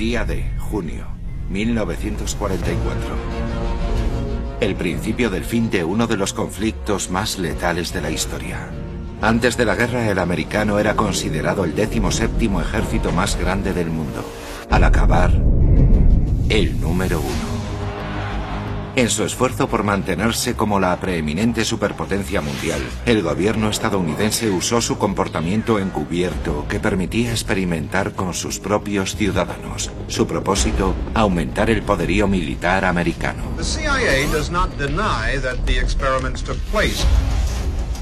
Día de junio, 1944. El principio del fin de uno de los conflictos más letales de la historia. Antes de la guerra, el americano era considerado el décimo séptimo ejército más grande del mundo. Al acabar, el número uno. En su esfuerzo por mantenerse como la preeminente superpotencia mundial, el gobierno estadounidense usó su comportamiento encubierto que permitía experimentar con sus propios ciudadanos. Su propósito, aumentar el poderío militar americano.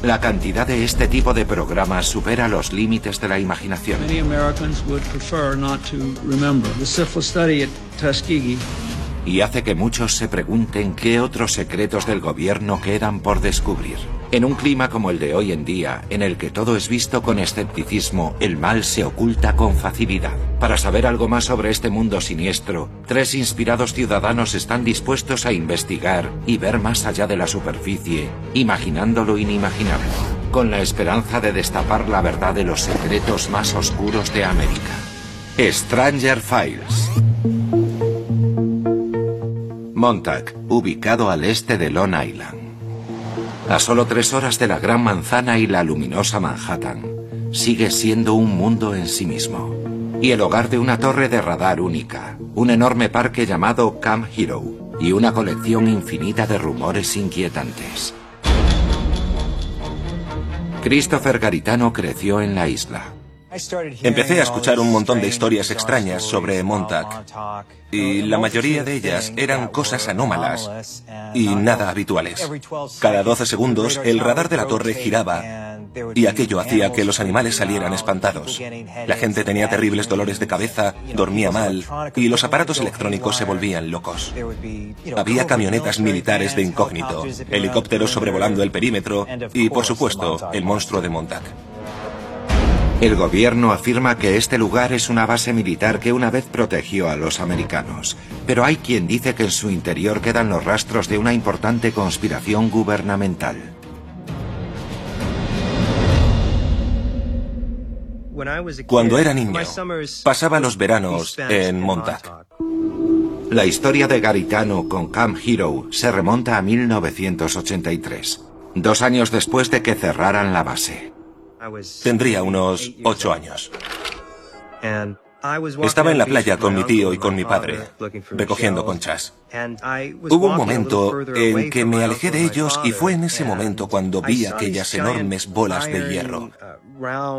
La cantidad de este tipo de programas supera los límites de la imaginación y hace que muchos se pregunten qué otros secretos del gobierno quedan por descubrir. En un clima como el de hoy en día, en el que todo es visto con escepticismo, el mal se oculta con facilidad. Para saber algo más sobre este mundo siniestro, tres inspirados ciudadanos están dispuestos a investigar y ver más allá de la superficie, imaginando lo inimaginable, con la esperanza de destapar la verdad de los secretos más oscuros de América. Stranger Files. Montauk, ubicado al este de Long Island. A solo tres horas de la Gran Manzana y la luminosa Manhattan, sigue siendo un mundo en sí mismo. Y el hogar de una torre de radar única, un enorme parque llamado Camp Hero y una colección infinita de rumores inquietantes. Christopher Garitano creció en la isla. Empecé a escuchar un montón de historias extrañas sobre Montauk y la mayoría de ellas eran cosas anómalas y nada habituales. Cada 12 segundos el radar de la torre giraba y aquello hacía que los animales salieran espantados. La gente tenía terribles dolores de cabeza, dormía mal y los aparatos electrónicos se volvían locos. Había camionetas militares de incógnito, helicópteros sobrevolando el perímetro y, por supuesto, el monstruo de Montauk. El gobierno afirma que este lugar es una base militar que una vez protegió a los americanos, pero hay quien dice que en su interior quedan los rastros de una importante conspiración gubernamental. Cuando era niño, pasaba los veranos en Montauk. La historia de Garitano con Camp Hero se remonta a 1983, dos años después de que cerraran la base. Tendría unos ocho años. Estaba en la playa con mi tío y con mi padre, recogiendo conchas. Hubo un momento en que me alejé de ellos y fue en ese momento cuando vi aquellas enormes bolas de hierro,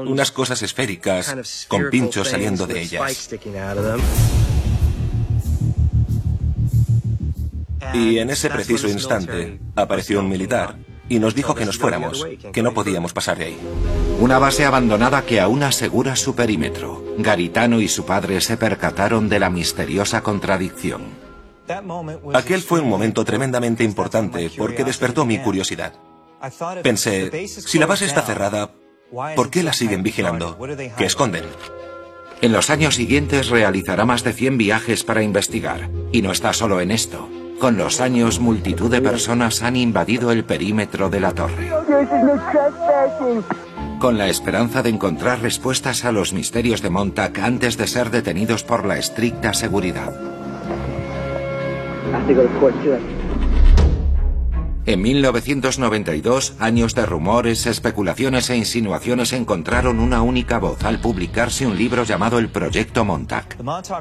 unas cosas esféricas con pinchos saliendo de ellas. Y en ese preciso instante apareció un militar y nos dijo que nos fuéramos, que no podíamos pasar de ahí. Una base abandonada que aún asegura su perímetro. Garitano y su padre se percataron de la misteriosa contradicción. Aquel fue un momento tremendamente importante porque despertó mi curiosidad. Pensé, si la base está cerrada, ¿por qué la siguen vigilando? ¿Qué esconden? En los años siguientes realizará más de 100 viajes para investigar. Y no está solo en esto. Con los años, multitud de personas han invadido el perímetro de la torre. Con la esperanza de encontrar respuestas a los misterios de Montauk antes de ser detenidos por la estricta seguridad. En 1992, años de rumores, especulaciones e insinuaciones encontraron una única voz al publicarse un libro llamado El Proyecto Montauk.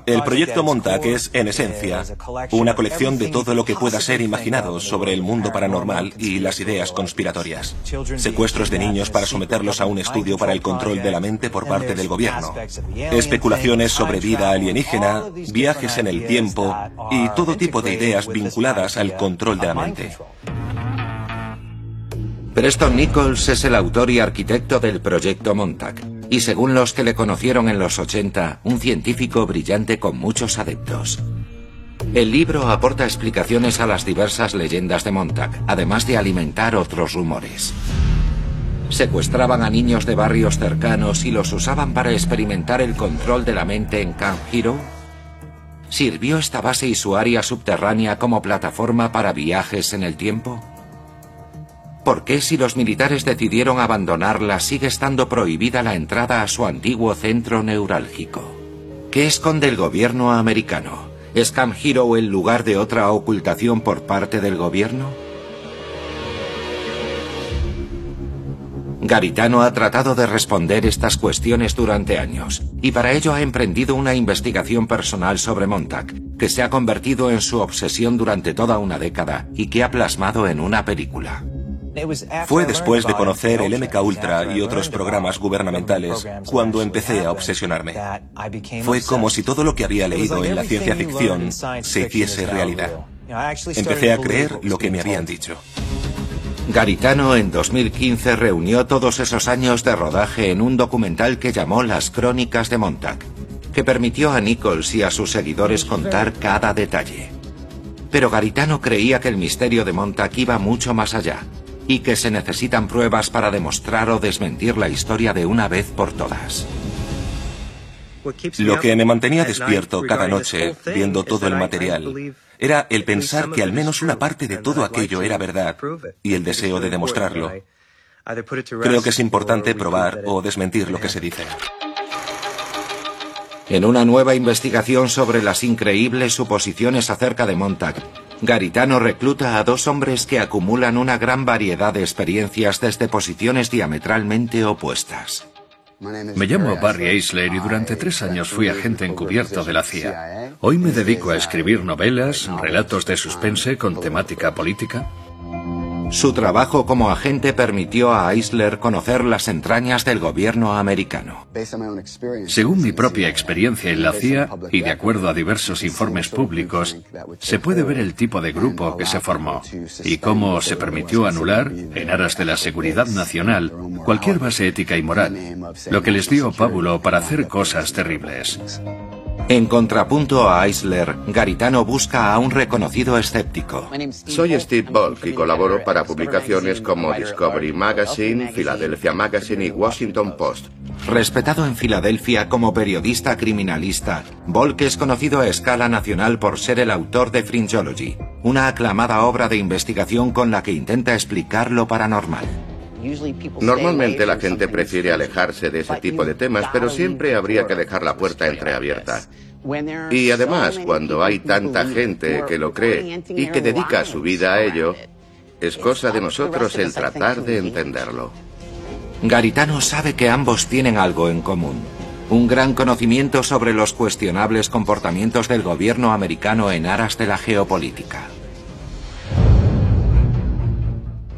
El Proyecto Montauk es, en esencia, una colección de todo lo que pueda ser imaginado sobre el mundo paranormal y las ideas conspiratorias. Secuestros de niños para someterlos a un estudio para el control de la mente por parte del gobierno. Especulaciones sobre vida alienígena, viajes en el tiempo y todo tipo de ideas vinculadas al control de la mente. Preston Nichols es el autor y arquitecto del proyecto Montauk, y según los que le conocieron en los 80, un científico brillante con muchos adeptos. El libro aporta explicaciones a las diversas leyendas de Montauk, además de alimentar otros rumores. Secuestraban a niños de barrios cercanos y los usaban para experimentar el control de la mente en Camp Hero. ¿Sirvió esta base y su área subterránea como plataforma para viajes en el tiempo? ¿Por qué si los militares decidieron abandonarla sigue estando prohibida la entrada a su antiguo centro neurálgico? ¿Qué esconde el gobierno americano? ¿Es Camp Hero el lugar de otra ocultación por parte del gobierno? Garitano ha tratado de responder estas cuestiones durante años y para ello ha emprendido una investigación personal sobre Montag, que se ha convertido en su obsesión durante toda una década y que ha plasmado en una película. Fue después de conocer el MK Ultra y otros programas gubernamentales cuando empecé a obsesionarme. Fue como si todo lo que había leído en la ciencia ficción se hiciese realidad. Empecé a creer lo que me habían dicho. Garitano en 2015 reunió todos esos años de rodaje en un documental que llamó Las Crónicas de Montag, que permitió a Nichols y a sus seguidores contar cada detalle. Pero Garitano creía que el misterio de Montag iba mucho más allá y que se necesitan pruebas para demostrar o desmentir la historia de una vez por todas. Lo que me mantenía despierto cada noche, viendo todo el material, era el pensar que al menos una parte de todo aquello era verdad y el deseo de demostrarlo. Creo que es importante probar o desmentir lo que se dice. En una nueva investigación sobre las increíbles suposiciones acerca de Montag, Garitano recluta a dos hombres que acumulan una gran variedad de experiencias desde posiciones diametralmente opuestas. Me llamo Barry Eisler y durante tres años fui agente encubierto de la CIA. Hoy me dedico a escribir novelas, relatos de suspense con temática política su trabajo como agente permitió a Eisler conocer las entrañas del gobierno americano. Según mi propia experiencia en la CIA y de acuerdo a diversos informes públicos, se puede ver el tipo de grupo que se formó y cómo se permitió anular, en aras de la seguridad nacional, cualquier base ética y moral, lo que les dio pábulo para hacer cosas terribles. En contrapunto a Eisler, Garitano busca a un reconocido escéptico. Soy Steve Bolk y colaboro para publicaciones como Discovery Magazine, Philadelphia Magazine y Washington Post. Respetado en Filadelfia como periodista criminalista, Bolk es conocido a escala nacional por ser el autor de Fringeology, una aclamada obra de investigación con la que intenta explicar lo paranormal. Normalmente la gente prefiere alejarse de ese tipo de temas, pero siempre habría que dejar la puerta entreabierta. Y además, cuando hay tanta gente que lo cree y que dedica su vida a ello, es cosa de nosotros el tratar de entenderlo. Garitano sabe que ambos tienen algo en común. Un gran conocimiento sobre los cuestionables comportamientos del gobierno americano en aras de la geopolítica.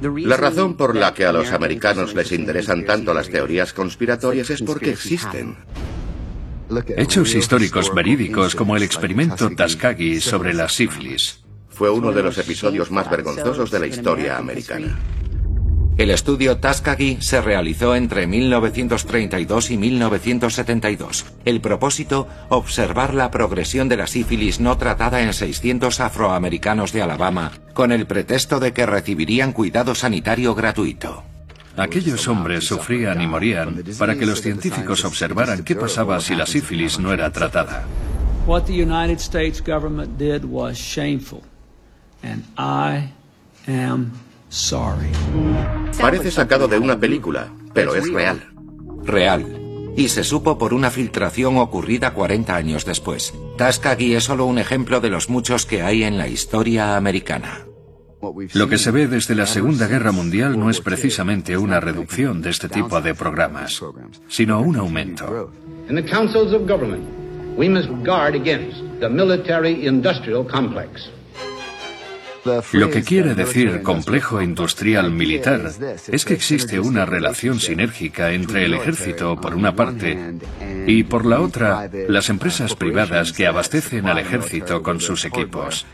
La razón por la que a los americanos les interesan tanto las teorías conspiratorias es porque existen. Hechos históricos verídicos como el experimento Tuskegee sobre la sífilis. Fue uno de los episodios más vergonzosos de la historia americana. El estudio Tuskegee se realizó entre 1932 y 1972. El propósito, observar la progresión de la sífilis no tratada en 600 afroamericanos de Alabama, con el pretexto de que recibirían cuidado sanitario gratuito. Aquellos hombres sufrían y morían para que los científicos observaran qué pasaba si la sífilis no era tratada. What the United States government did was shameful, and I am Parece sacado de una película, pero es real. Real. Y se supo por una filtración ocurrida 40 años después. Tuskegee es solo un ejemplo de los muchos que hay en la historia americana. Lo que se ve desde la Segunda Guerra Mundial no es precisamente una reducción de este tipo de programas, sino un aumento. En the councils of government, we must guard against the military industrial complex. Lo que quiere decir complejo industrial militar es que existe una relación sinérgica entre el ejército, por una parte, y por la otra, las empresas privadas que abastecen al ejército con sus equipos.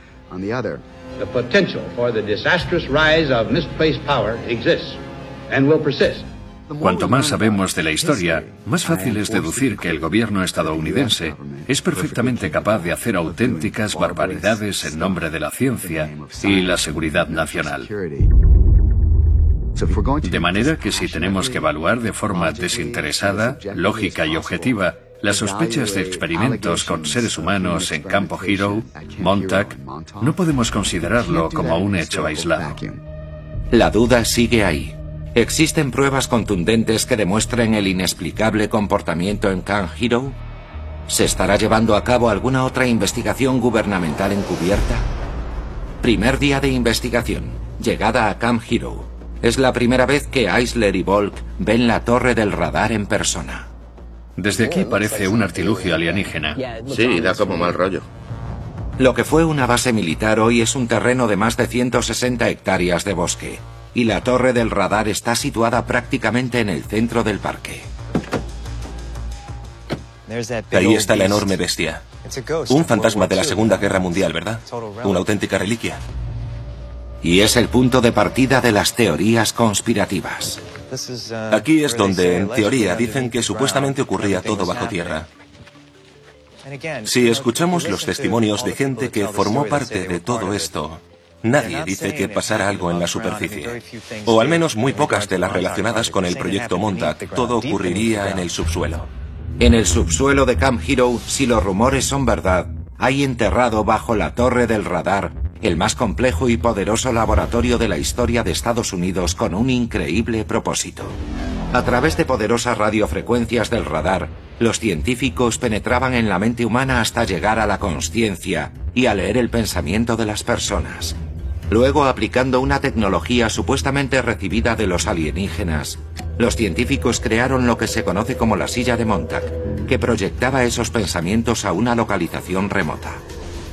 The potential for the disastrous rise of misplaced power exists and will persist. Cuanto más sabemos de la historia, más fácil es deducir que el gobierno estadounidense es perfectamente capaz de hacer auténticas barbaridades en nombre de la ciencia y la seguridad nacional. De manera que si tenemos que evaluar de forma desinteresada, lógica y objetiva las sospechas de experimentos con seres humanos en Campo Hero, Montag, no podemos considerarlo como un hecho aislado. La duda sigue ahí. ¿Existen pruebas contundentes que demuestren el inexplicable comportamiento en Camp Hero? ¿Se estará llevando a cabo alguna otra investigación gubernamental encubierta? Primer día de investigación. Llegada a Camp Hero. Es la primera vez que Eisler y Volk ven la torre del radar en persona. Desde aquí parece un artilugio alienígena. Sí, da como mal rollo. Lo que fue una base militar hoy es un terreno de más de 160 hectáreas de bosque, y la torre del radar está situada prácticamente en el centro del parque. Ahí está la enorme bestia. Un fantasma de la Segunda Guerra Mundial, ¿verdad? Una auténtica reliquia. Y es el punto de partida de las teorías conspirativas. Aquí es donde, en teoría, dicen que supuestamente ocurría todo bajo tierra. Si escuchamos los testimonios de gente que formó parte de todo esto, nadie dice que pasara algo en la superficie. O al menos muy pocas de las relacionadas con el proyecto Montauk. Todo ocurriría en el subsuelo. En el subsuelo de Camp Hero, si los rumores son verdad, hay enterrado bajo la torre del radar el más complejo y poderoso laboratorio de la historia de Estados Unidos con un increíble propósito. A través de poderosas radiofrecuencias del radar, los científicos penetraban en la mente humana hasta llegar a la conciencia y a leer el pensamiento de las personas. Luego, aplicando una tecnología supuestamente recibida de los alienígenas, los científicos crearon lo que se conoce como la silla de Montauk, que proyectaba esos pensamientos a una localización remota.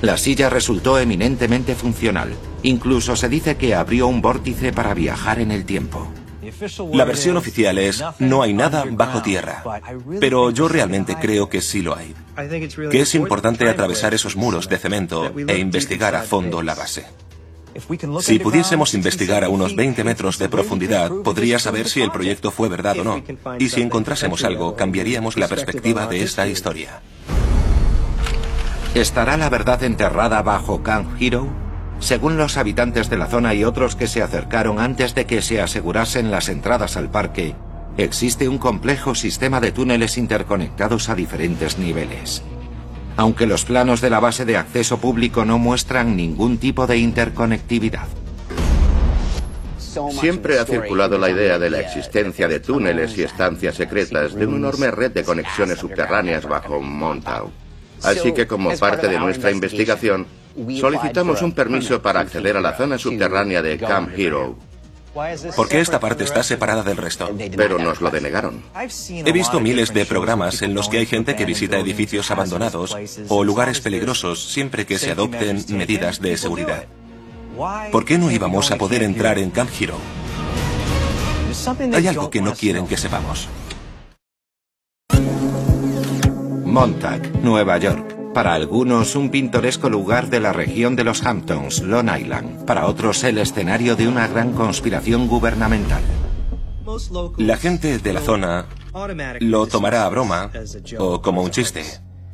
La silla resultó eminentemente funcional. Incluso se dice que abrió un vórtice para viajar en el tiempo. La versión oficial es no hay nada bajo tierra, pero yo realmente creo que sí lo hay. Que es importante atravesar esos muros de cemento e investigar a fondo la base. Si pudiésemos investigar a unos 20 metros de profundidad, podría saber si el proyecto fue verdad o no. Y si encontrásemos algo, cambiaríamos la perspectiva de esta historia. ¿Estará la verdad enterrada bajo Camp Hero? Según los habitantes de la zona y otros que se acercaron antes de que se asegurasen las entradas al parque, existe un complejo sistema de túneles interconectados a diferentes niveles aunque los planos de la base de acceso público no muestran ningún tipo de interconectividad. Siempre ha circulado la idea de la existencia de túneles y estancias secretas de una enorme red de conexiones subterráneas bajo Montauk. Así que como parte de nuestra investigación, solicitamos un permiso para acceder a la zona subterránea de Camp Hero, ¿Por qué esta parte está separada del resto? Pero nos lo denegaron. He visto miles de programas en los que hay gente que visita edificios abandonados o lugares peligrosos siempre que se adopten medidas de seguridad. ¿Por qué no íbamos a poder entrar en Camp Hero? Hay algo que no quieren que sepamos. Montauk, Nueva York. Para algunos, un pintoresco lugar de la región de los Hamptons, Long Island. Para otros, el escenario de una gran conspiración gubernamental. La gente de la zona lo tomará a broma o como un chiste.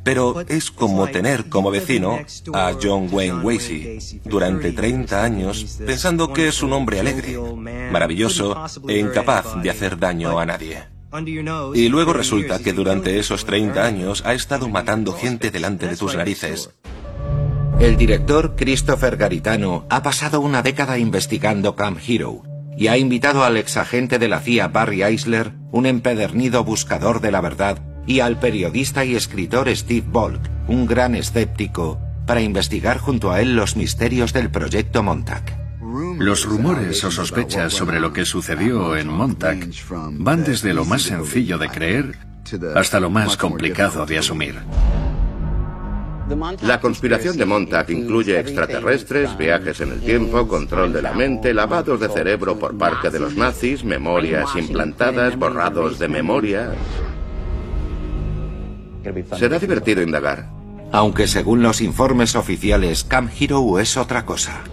Pero es como tener como vecino a John Wayne Gacy durante 30 años pensando que es un hombre alegre, maravilloso e incapaz de hacer daño a nadie. Y luego resulta que durante esos 30 años ha estado matando gente delante de tus narices. El director Christopher Garitano ha pasado una década investigando Camp Hero y ha invitado al exagente de la CIA Barry Eisler, un empedernido buscador de la verdad, y al periodista y escritor Steve Volk, un gran escéptico, para investigar junto a él los misterios del proyecto Montauk. Los rumores o sospechas sobre lo que sucedió en Montauk van desde lo más sencillo de creer hasta lo más complicado de asumir. La conspiración de Montauk incluye extraterrestres, viajes en el tiempo, control de la mente, lavados de cerebro por parte de los nazis, memorias implantadas, borrados de memoria. Será divertido indagar. Aunque según los informes oficiales, Camp Hero es otra cosa.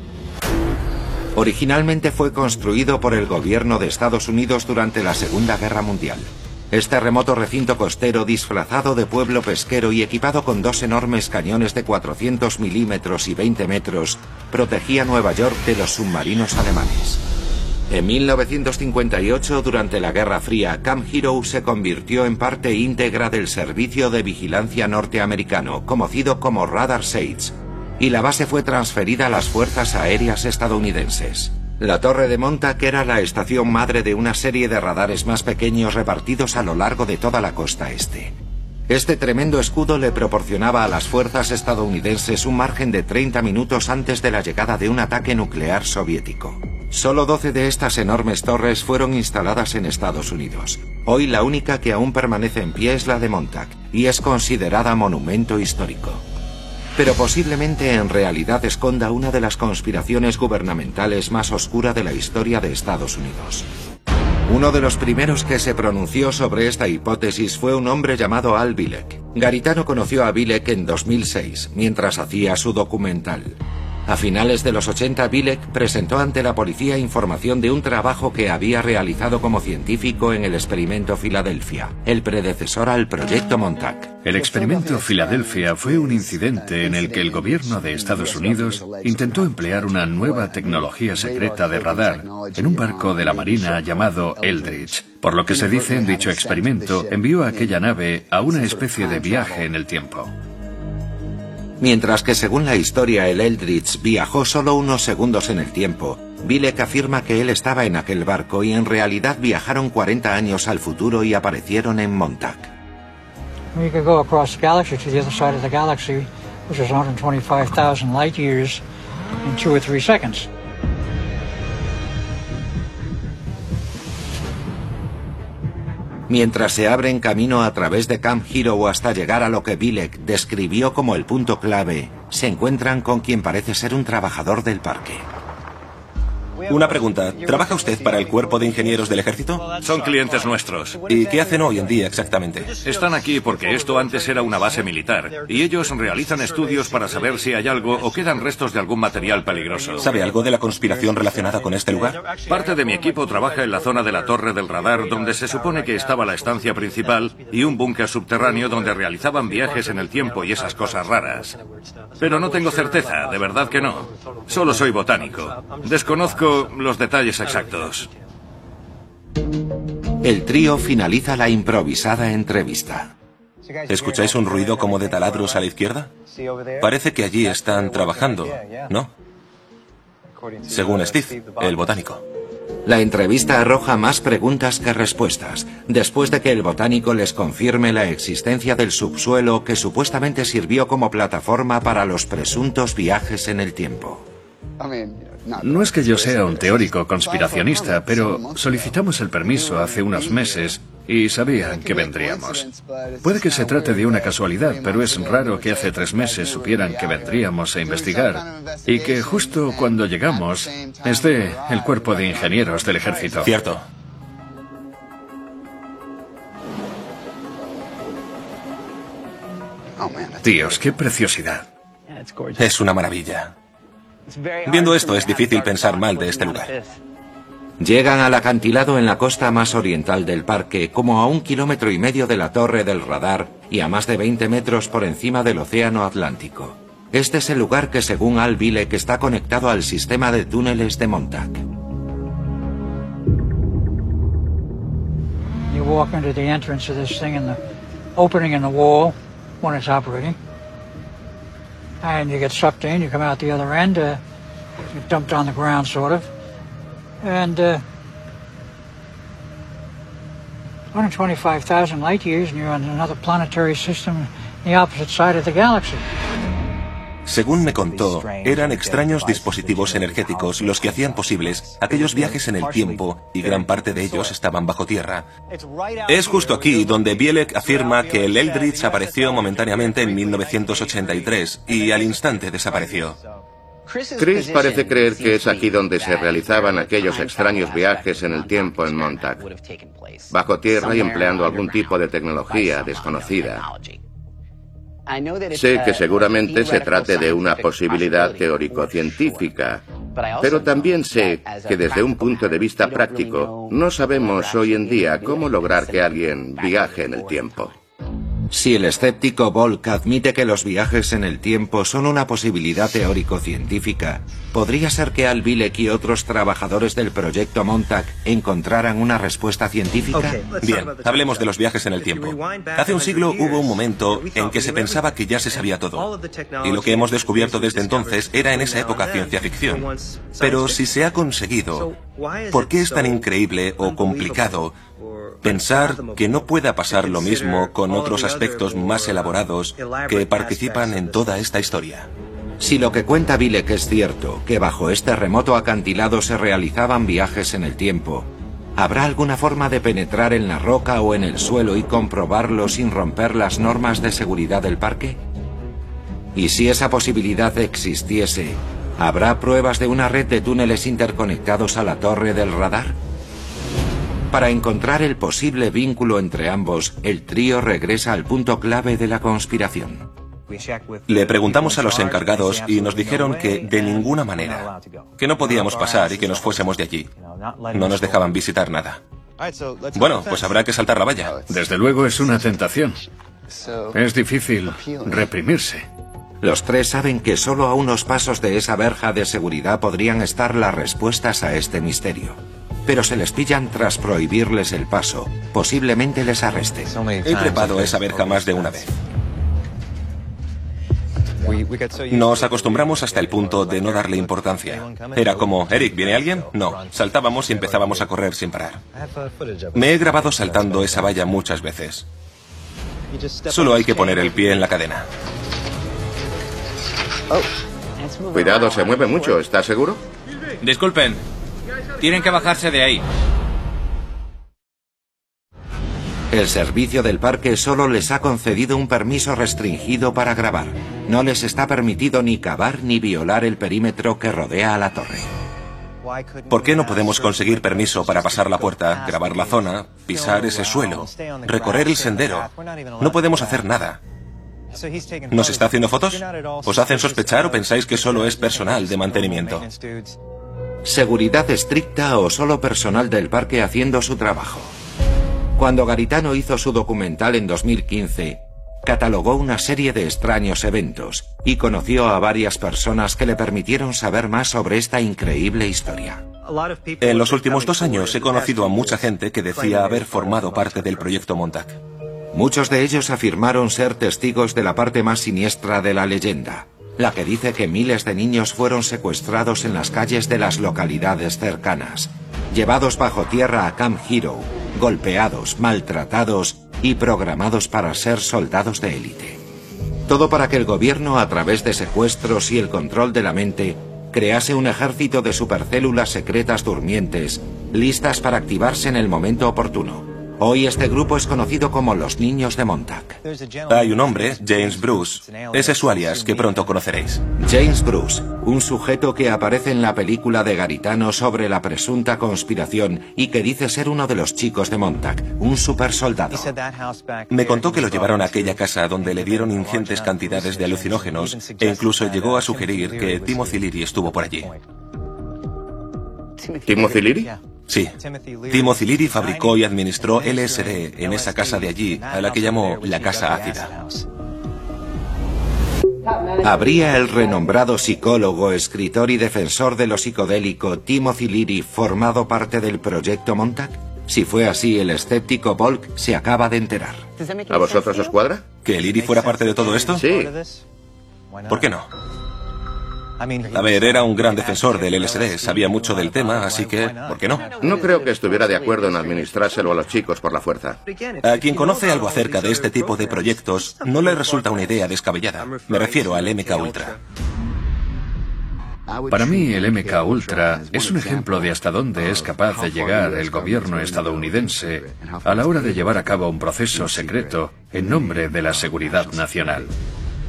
Originalmente fue construido por el gobierno de Estados Unidos durante la Segunda Guerra Mundial. Este remoto recinto costero disfrazado de pueblo pesquero y equipado con dos enormes cañones de 400 milímetros y 20 metros protegía Nueva York de los submarinos alemanes. En 1958, durante la Guerra Fría, Camp Hero se convirtió en parte íntegra del Servicio de Vigilancia Norteamericano, conocido como Radar Sage, y la base fue transferida a las Fuerzas Aéreas estadounidenses. La torre de Montauk era la estación madre de una serie de radares más pequeños repartidos a lo largo de toda la costa este. Este tremendo escudo le proporcionaba a las fuerzas estadounidenses un margen de 30 minutos antes de la llegada de un ataque nuclear soviético. Solo 12 de estas enormes torres fueron instaladas en Estados Unidos. Hoy la única que aún permanece en pie es la de Montauk y es considerada monumento histórico. Pero posiblemente en realidad esconda una de las conspiraciones gubernamentales más oscura de la historia de Estados Unidos. Uno de los primeros que se pronunció sobre esta hipótesis fue un hombre llamado Al Bilek. Garitano conoció a Bilek en 2006, mientras hacía su documental. A finales de los 80, Bilek presentó ante la policía información de un trabajo que había realizado como científico en el experimento Filadelfia, el predecesor al proyecto Montauk. El experimento Filadelfia fue un incidente en el que el gobierno de Estados Unidos intentó emplear una nueva tecnología secreta de radar en un barco de la Marina llamado Eldridge. Por lo que se dice en dicho experimento, envió a aquella nave a una especie de viaje en el tiempo. Mientras que según la historia el Eldridge viajó solo unos segundos en el tiempo, Bilek afirma que él estaba en aquel barco y en realidad viajaron 40 años al futuro y aparecieron en Montauk. We could go across the galaxy to the other side of the galaxy, which is 125,000 light years in two or three seconds. Mientras se abren camino a través de Camp Hero hasta llegar a lo que Bilek describió como el punto clave, se encuentran con quien parece ser un trabajador del parque. Una pregunta. ¿Trabaja usted para el cuerpo de ingenieros del ejército? Son clientes nuestros. ¿Y qué hacen hoy en día exactamente? Están aquí porque esto antes era una base militar y ellos realizan estudios para saber si hay algo o quedan restos de algún material peligroso. ¿Sabe algo de la conspiración relacionada con este lugar? Parte de mi equipo trabaja en la zona de la torre del radar donde se supone que estaba la estancia principal y un búnker subterráneo donde realizaban viajes en el tiempo y esas cosas raras. Pero no tengo certeza, de verdad que no. Solo soy botánico. Desconozco los detalles exactos. El trío finaliza la improvisada entrevista. ¿Escucháis un ruido como de taladros a la izquierda? Parece que allí están trabajando, ¿no? Según Steve, el botánico. La entrevista arroja más preguntas que respuestas, después de que el botánico les confirme la existencia del subsuelo que supuestamente sirvió como plataforma para los presuntos viajes en el tiempo. No es que yo sea un teórico conspiracionista, pero solicitamos el permiso hace unos meses y sabían que vendríamos. Puede que se trate de una casualidad, pero es raro que hace tres meses supieran que vendríamos a investigar y que justo cuando llegamos esté el cuerpo de ingenieros del ejército. Cierto. Tíos, qué preciosidad. Es una maravilla. Viendo esto es difícil pensar mal de este lugar. Llegan al acantilado en la costa más oriental del parque, como a un kilómetro y medio de la torre del radar y a más de 20 metros por encima del océano Atlántico. Este es el lugar que según Al Bilek está conectado al sistema de túneles de Montauk. You walk the entrance of this thing in the opening in the wall when it's operating. And you get sucked in, you come out the other end, uh, you're dumped on the ground sort of. And uh, 125,000 light years and you're on another planetary system the opposite side of the galaxy. Según me contó, eran extraños dispositivos energéticos los que hacían posibles aquellos viajes en el tiempo y gran parte de ellos estaban bajo tierra. Es justo aquí donde Bielek afirma que el Eldritch apareció momentáneamente en 1983 y al instante desapareció. Chris parece creer que es aquí donde se realizaban aquellos extraños viajes en el tiempo en Montauk, bajo tierra y empleando algún tipo de tecnología desconocida. Sé que seguramente se trate de una posibilidad teórico-científica, pero también sé que desde un punto de vista práctico no sabemos hoy en día cómo lograr que alguien viaje en el tiempo. Si el escéptico Volk admite que los viajes en el tiempo son una posibilidad teórico-científica, ¿podría ser que Al Bilek y otros trabajadores del proyecto Montauk encontraran una respuesta científica? Bien, hablemos de los viajes en el tiempo. Hace un siglo hubo un momento en que se pensaba que ya se sabía todo. Y lo que hemos descubierto desde entonces era en esa época ciencia ficción. Pero si se ha conseguido, ¿por qué es tan increíble o complicado Pensar que no pueda pasar lo mismo con otros aspectos más elaborados que participan en toda esta historia. Si lo que cuenta Bilek es cierto, que bajo este remoto acantilado se realizaban viajes en el tiempo, ¿habrá alguna forma de penetrar en la roca o en el suelo y comprobarlo sin romper las normas de seguridad del parque? Y si esa posibilidad existiese, ¿habrá pruebas de una red de túneles interconectados a la torre del radar? Para encontrar el posible vínculo entre ambos, el trío regresa al punto clave de la conspiración. Le preguntamos a los encargados y nos dijeron que de ninguna manera, que no podíamos pasar y que nos fuésemos de allí. No nos dejaban visitar nada. Bueno, pues habrá que saltar la valla. Desde luego es una tentación. Es difícil reprimirse. Los tres saben que solo a unos pasos de esa verja de seguridad podrían estar las respuestas a este misterio. Pero se les pillan tras prohibirles el paso. Posiblemente les arresten. He trepado esa verja más de una vez. Nos acostumbramos hasta el punto de no darle importancia. Era como, Eric, ¿viene alguien? No. Saltábamos y empezábamos a correr sin parar. Me he grabado saltando esa valla muchas veces. Solo hay que poner el pie en la cadena. Cuidado, se mueve mucho, ¿estás seguro? Disculpen. Tienen que bajarse de ahí. El servicio del parque solo les ha concedido un permiso restringido para grabar. No les está permitido ni cavar ni violar el perímetro que rodea a la torre. ¿Por qué no podemos conseguir permiso para pasar la puerta, grabar la zona, pisar ese suelo, recorrer el sendero? No podemos hacer nada. ¿Nos está haciendo fotos? ¿Os hacen sospechar o pensáis que solo es personal de mantenimiento? ¿Seguridad estricta o solo personal del parque haciendo su trabajo? Cuando Garitano hizo su documental en 2015, catalogó una serie de extraños eventos y conoció a varias personas que le permitieron saber más sobre esta increíble historia. En los últimos dos años he conocido a mucha gente que decía haber formado parte del proyecto Montauk. Muchos de ellos afirmaron ser testigos de la parte más siniestra de la leyenda, la que dice que miles de niños fueron secuestrados en las calles de las localidades cercanas, llevados bajo tierra a Camp Hero, golpeados, maltratados y programados para ser soldados de élite. Todo para que el gobierno, a través de secuestros y el control de la mente, crease un ejército de supercélulas secretas durmientes, listas para activarse en el momento oportuno. Hoy este grupo es conocido como los Niños de Montauk. Hay un hombre, James Bruce. Ese es su alias, que pronto conoceréis. James Bruce, un sujeto que aparece en la película de Garitano sobre la presunta conspiración y que dice ser uno de los chicos de Montauk, un supersoldado. Me contó que lo llevaron a aquella casa donde le dieron ingentes cantidades de alucinógenos e incluso llegó a sugerir que Timothy Leary estuvo por allí. ¿Timothy Leary? Sí. Timothy Leary fabricó y administró LSD en esa casa de allí, a la que llamó la Casa Ácida. ¿Habría el renombrado psicólogo, escritor y defensor de lo psicodélico Timothy Leary formado parte del proyecto Montauk? Si fue así, el escéptico Volk se acaba de enterar. ¿A vosotros os cuadra? ¿Que Leary fuera parte de todo esto? Sí. ¿Por qué no? A ver, era un gran defensor del LSD, sabía mucho del tema, así que, ¿por qué no? No creo que estuviera de acuerdo en administrárselo a los chicos por la fuerza. A quien conoce algo acerca de este tipo de proyectos, no le resulta una idea descabellada. Me refiero al MK Ultra. Para mí, el MK Ultra es un ejemplo de hasta dónde es capaz de llegar el gobierno estadounidense a la hora de llevar a cabo un proceso secreto en nombre de la seguridad nacional.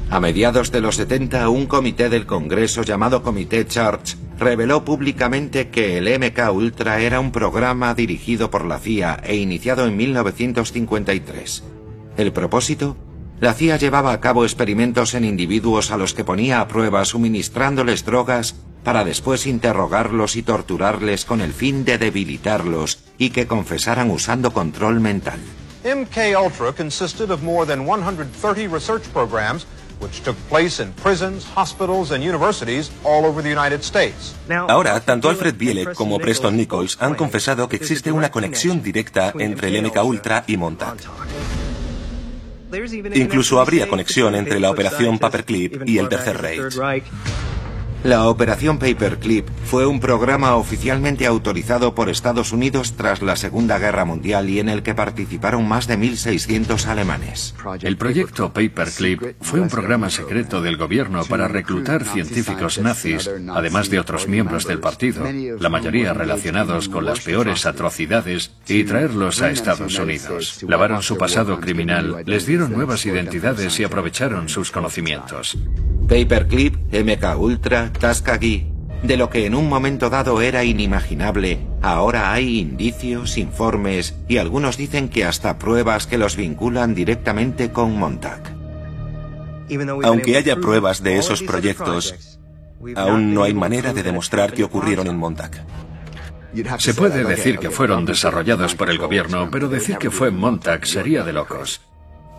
A mediados de los 70, un comité del Congreso llamado Comité Church reveló públicamente que el MK Ultra era un programa dirigido por la CIA e iniciado en 1953. ¿El propósito? La CIA llevaba a cabo experimentos en individuos a los que ponía a prueba suministrándoles drogas para después interrogarlos y torturarles con el fin de debilitarlos y que confesaran usando control mental. MK Ultra consisted of more than 130 research programs Ahora, tanto Alfred Bielek como Preston Nichols han confesado que existe una conexión directa entre el MK Ultra y Montauk. Incluso habría conexión entre la operación Paperclip y el Tercer Reich. La Operación Paperclip fue un programa oficialmente autorizado por Estados Unidos tras la Segunda Guerra Mundial y en el que participaron más de 1.600 alemanes. El proyecto Paperclip fue un programa secreto del gobierno para reclutar científicos nazis, además de otros miembros del partido, la mayoría relacionados con las peores atrocidades, y traerlos a Estados Unidos. Lavaron su pasado criminal, les dieron nuevas identidades y aprovecharon sus conocimientos. Paperclip, MK Ultra, Tuskegee. De lo que en un momento dado era inimaginable, ahora hay indicios, informes y algunos dicen que hasta pruebas que los vinculan directamente con Montag. Aunque haya pruebas de esos proyectos, aún no hay manera de demostrar que ocurrieron en Montag. Se puede decir que fueron desarrollados por el gobierno, pero decir que fue Montag sería de locos.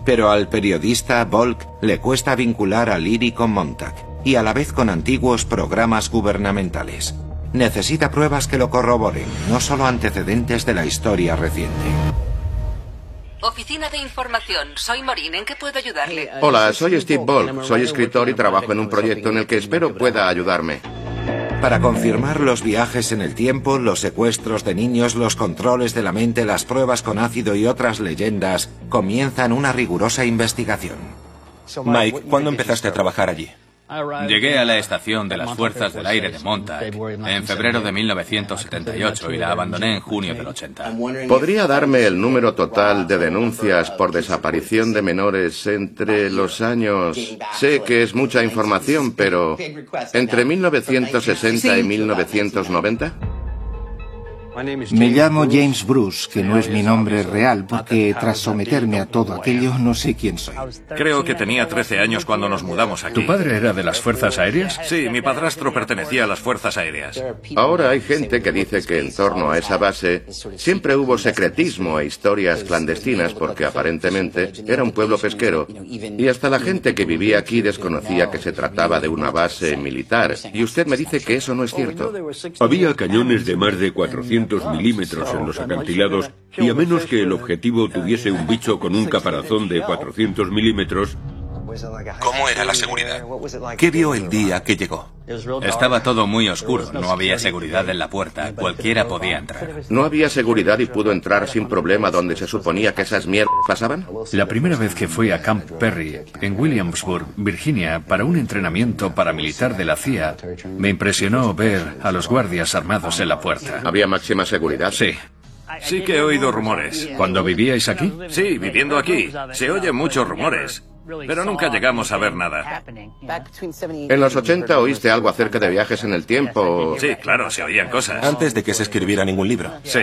Pero al periodista Volk le cuesta vincular a Liri con Montag y a la vez con antiguos programas gubernamentales. Necesita pruebas que lo corroboren, no solo antecedentes de la historia reciente. Oficina de Información, soy Morín, ¿en qué puedo ayudarle? Hola, soy Steve Volk, soy escritor y trabajo en un proyecto en el que espero pueda ayudarme. Para confirmar los viajes en el tiempo, los secuestros de niños, los controles de la mente, las pruebas con ácido y otras leyendas, comienzan una rigurosa investigación. Mike, ¿cuándo empezaste a trabajar allí? Llegué a la estación de las Fuerzas del Aire de Montag en febrero de 1978 y la abandoné en junio del 80. ¿Podría darme el número total de denuncias por desaparición de menores entre los años... Sé que es mucha información, pero... ¿Entre 1960 y 1990? Me llamo James Bruce, que no es mi nombre real, porque tras someterme a todo aquello no sé quién soy. Creo que tenía 13 años cuando nos mudamos aquí. ¿Tu padre era de las Fuerzas Aéreas? Sí, mi padrastro pertenecía a las Fuerzas Aéreas. Ahora hay gente que dice que en torno a esa base siempre hubo secretismo e historias clandestinas porque aparentemente era un pueblo pesquero y hasta la gente que vivía aquí desconocía que se trataba de una base militar. Y usted me dice que eso no es cierto. Había cañones de más de 400 milímetros en los acantilados y a menos que el objetivo tuviese un bicho con un caparazón de 400 milímetros, ¿Cómo era la seguridad? ¿Qué vio el día que llegó? Estaba todo muy oscuro, no había seguridad en la puerta, cualquiera podía entrar. ¿No había seguridad y pudo entrar sin problema donde se suponía que esas mierdas pasaban? La primera vez que fui a Camp Perry, en Williamsburg, Virginia, para un entrenamiento paramilitar de la CIA, me impresionó ver a los guardias armados en la puerta. ¿Había máxima seguridad? Sí. Sí que he oído rumores. ¿Cuando vivíais aquí? Sí, viviendo aquí. Se oyen muchos rumores. Pero nunca llegamos a ver nada. ¿En los 80 oíste algo acerca de viajes en el tiempo? Sí, claro, se oían cosas. Antes de que se escribiera ningún libro. Sí.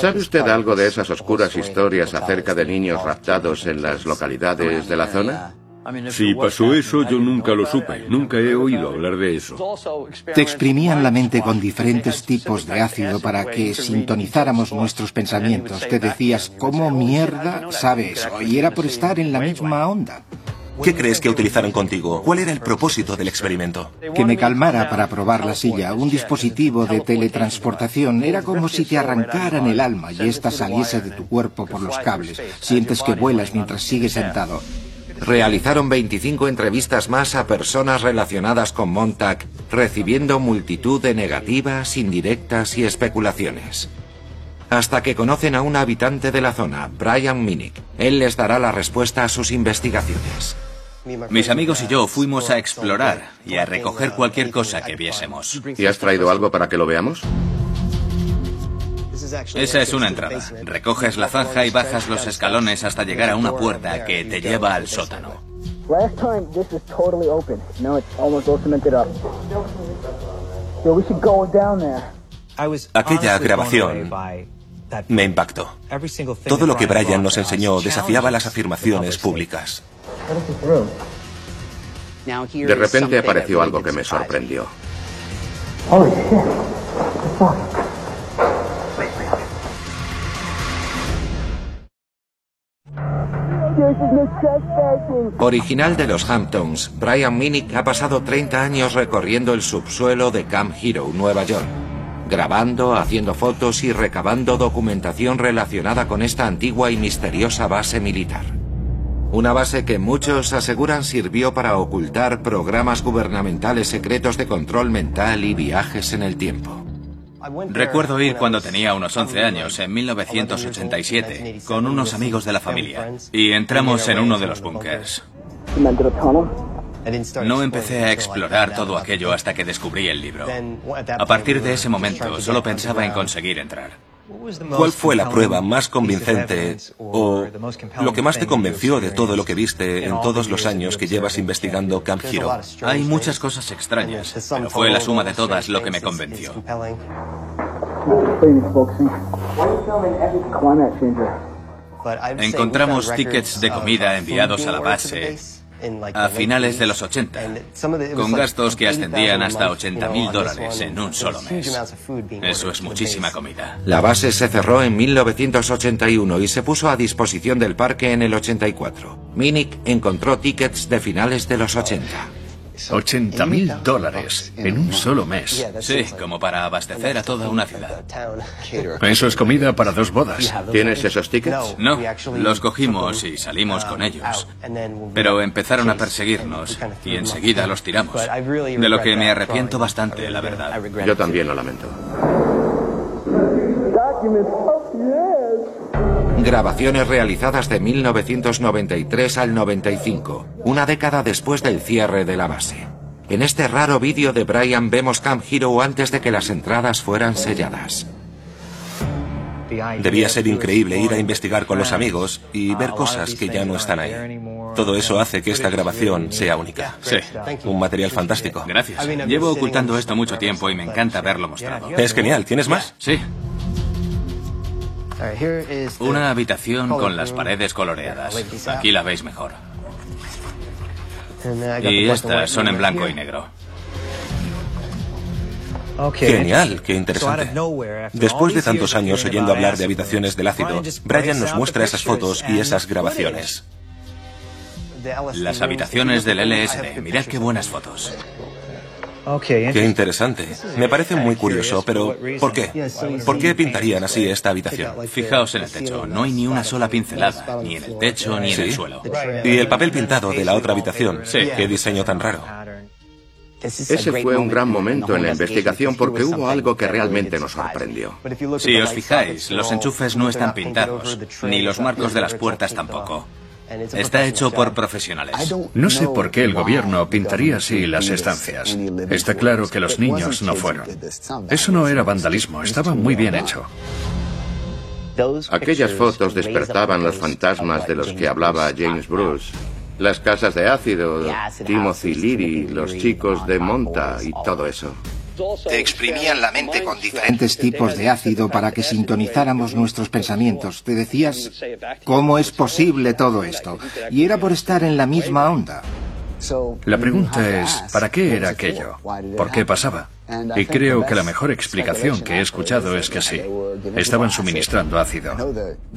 ¿Sabe usted algo de esas oscuras historias acerca de niños raptados en las localidades de la zona? Si pasó eso, yo nunca lo supe. Nunca he oído hablar de eso. Te exprimían la mente con diferentes tipos de ácido para que sintonizáramos nuestros pensamientos. Te decías, ¿cómo mierda sabe eso? Y era por estar en la misma onda. ¿Qué crees que utilizaron contigo? ¿Cuál era el propósito del experimento? Que me calmara para probar la silla. Un dispositivo de teletransportación. Era como si te arrancaran el alma y ésta saliese de tu cuerpo por los cables. Sientes que vuelas mientras sigues sentado. Realizaron 25 entrevistas más a personas relacionadas con Montag, recibiendo multitud de negativas, indirectas y especulaciones. Hasta que conocen a un habitante de la zona, Brian Minnick. Él les dará la respuesta a sus investigaciones. Mis amigos y yo fuimos a explorar y a recoger cualquier cosa que viésemos. ¿Y has traído algo para que lo veamos? Esa es una entrada. Recoges la zanja y bajas los escalones hasta llegar a una puerta que te lleva al sótano. Aquella grabación me impactó. Todo lo que Brian nos enseñó desafiaba las afirmaciones públicas. De repente apareció algo que me sorprendió. Original de los Hamptons, Brian Minnick ha pasado 30 años recorriendo el subsuelo de Camp Hero, Nueva York, grabando, haciendo fotos y recabando documentación relacionada con esta antigua y misteriosa base militar. Una base que muchos aseguran sirvió para ocultar programas gubernamentales secretos de control mental y viajes en el tiempo. Recuerdo ir cuando tenía unos 11 años, en 1987, con unos amigos de la familia, y entramos en uno de los búnkers. No empecé a explorar todo aquello hasta que descubrí el libro. A partir de ese momento, solo pensaba en conseguir entrar. ¿Cuál fue la prueba más convincente o lo que más te convenció de todo lo que viste en todos los años que llevas investigando Camp Hero? Hay muchas cosas extrañas, pero fue la suma de todas lo que me convenció. Encontramos tickets de comida enviados a la base a finales de los 80, con gastos que ascendían hasta 80 mil dólares en un solo mes. Eso es muchísima comida. La base se cerró en 1981 y se puso a disposición del parque en el 84. Minnick encontró tickets de finales de los 80. 80 mil dólares en un solo mes. Sí, como para abastecer a toda una ciudad. Eso es comida para dos bodas. ¿Tienes esos tickets? No, los cogimos y salimos con ellos. Pero empezaron a perseguirnos y enseguida los tiramos. De lo que me arrepiento bastante, la verdad. Yo también lo lamento. Grabaciones realizadas de 1993 al 95, una década después del cierre de la base. En este raro vídeo de Brian vemos Camp Hero antes de que las entradas fueran selladas. Debía ser increíble ir a investigar con los amigos y ver cosas que ya no están ahí. Todo eso hace que esta grabación sea única. Sí. Un material fantástico. Gracias. Llevo ocultando esto mucho tiempo y me encanta verlo mostrado. Es genial. ¿Tienes más? Sí. Una habitación con las paredes coloreadas. Aquí la veis mejor. Y estas son en blanco y negro. Genial, qué interesante. Después de tantos años oyendo hablar de habitaciones del ácido, Brian nos muestra esas fotos y esas grabaciones. Las habitaciones del LSD. Mirad qué buenas fotos. Qué interesante. Me parece muy curioso, pero ¿por qué? ¿Por qué pintarían así esta habitación? Fijaos en el techo. No hay ni una sola pincelada, ni en el techo ni en el suelo. Y el papel pintado de la otra habitación. Sí. Qué diseño tan raro. Ese fue un gran momento en la investigación porque hubo algo que realmente nos sorprendió. Si os fijáis, los enchufes no están pintados, ni los marcos de las puertas tampoco. Está hecho por profesionales. No sé por qué el gobierno pintaría así las estancias. Está claro que los niños no fueron. Eso no era vandalismo, estaba muy bien hecho. Aquellas fotos despertaban los fantasmas de los que hablaba James Bruce. Las casas de ácido, Timothy Leary, los chicos de Monta y todo eso. Te exprimían la mente con diferentes tipos de ácido para que sintonizáramos nuestros pensamientos. Te decías, ¿cómo es posible todo esto? Y era por estar en la misma onda. La pregunta es, ¿para qué era aquello? ¿Por qué pasaba? Y creo que la mejor explicación que he escuchado es que sí, estaban suministrando ácido.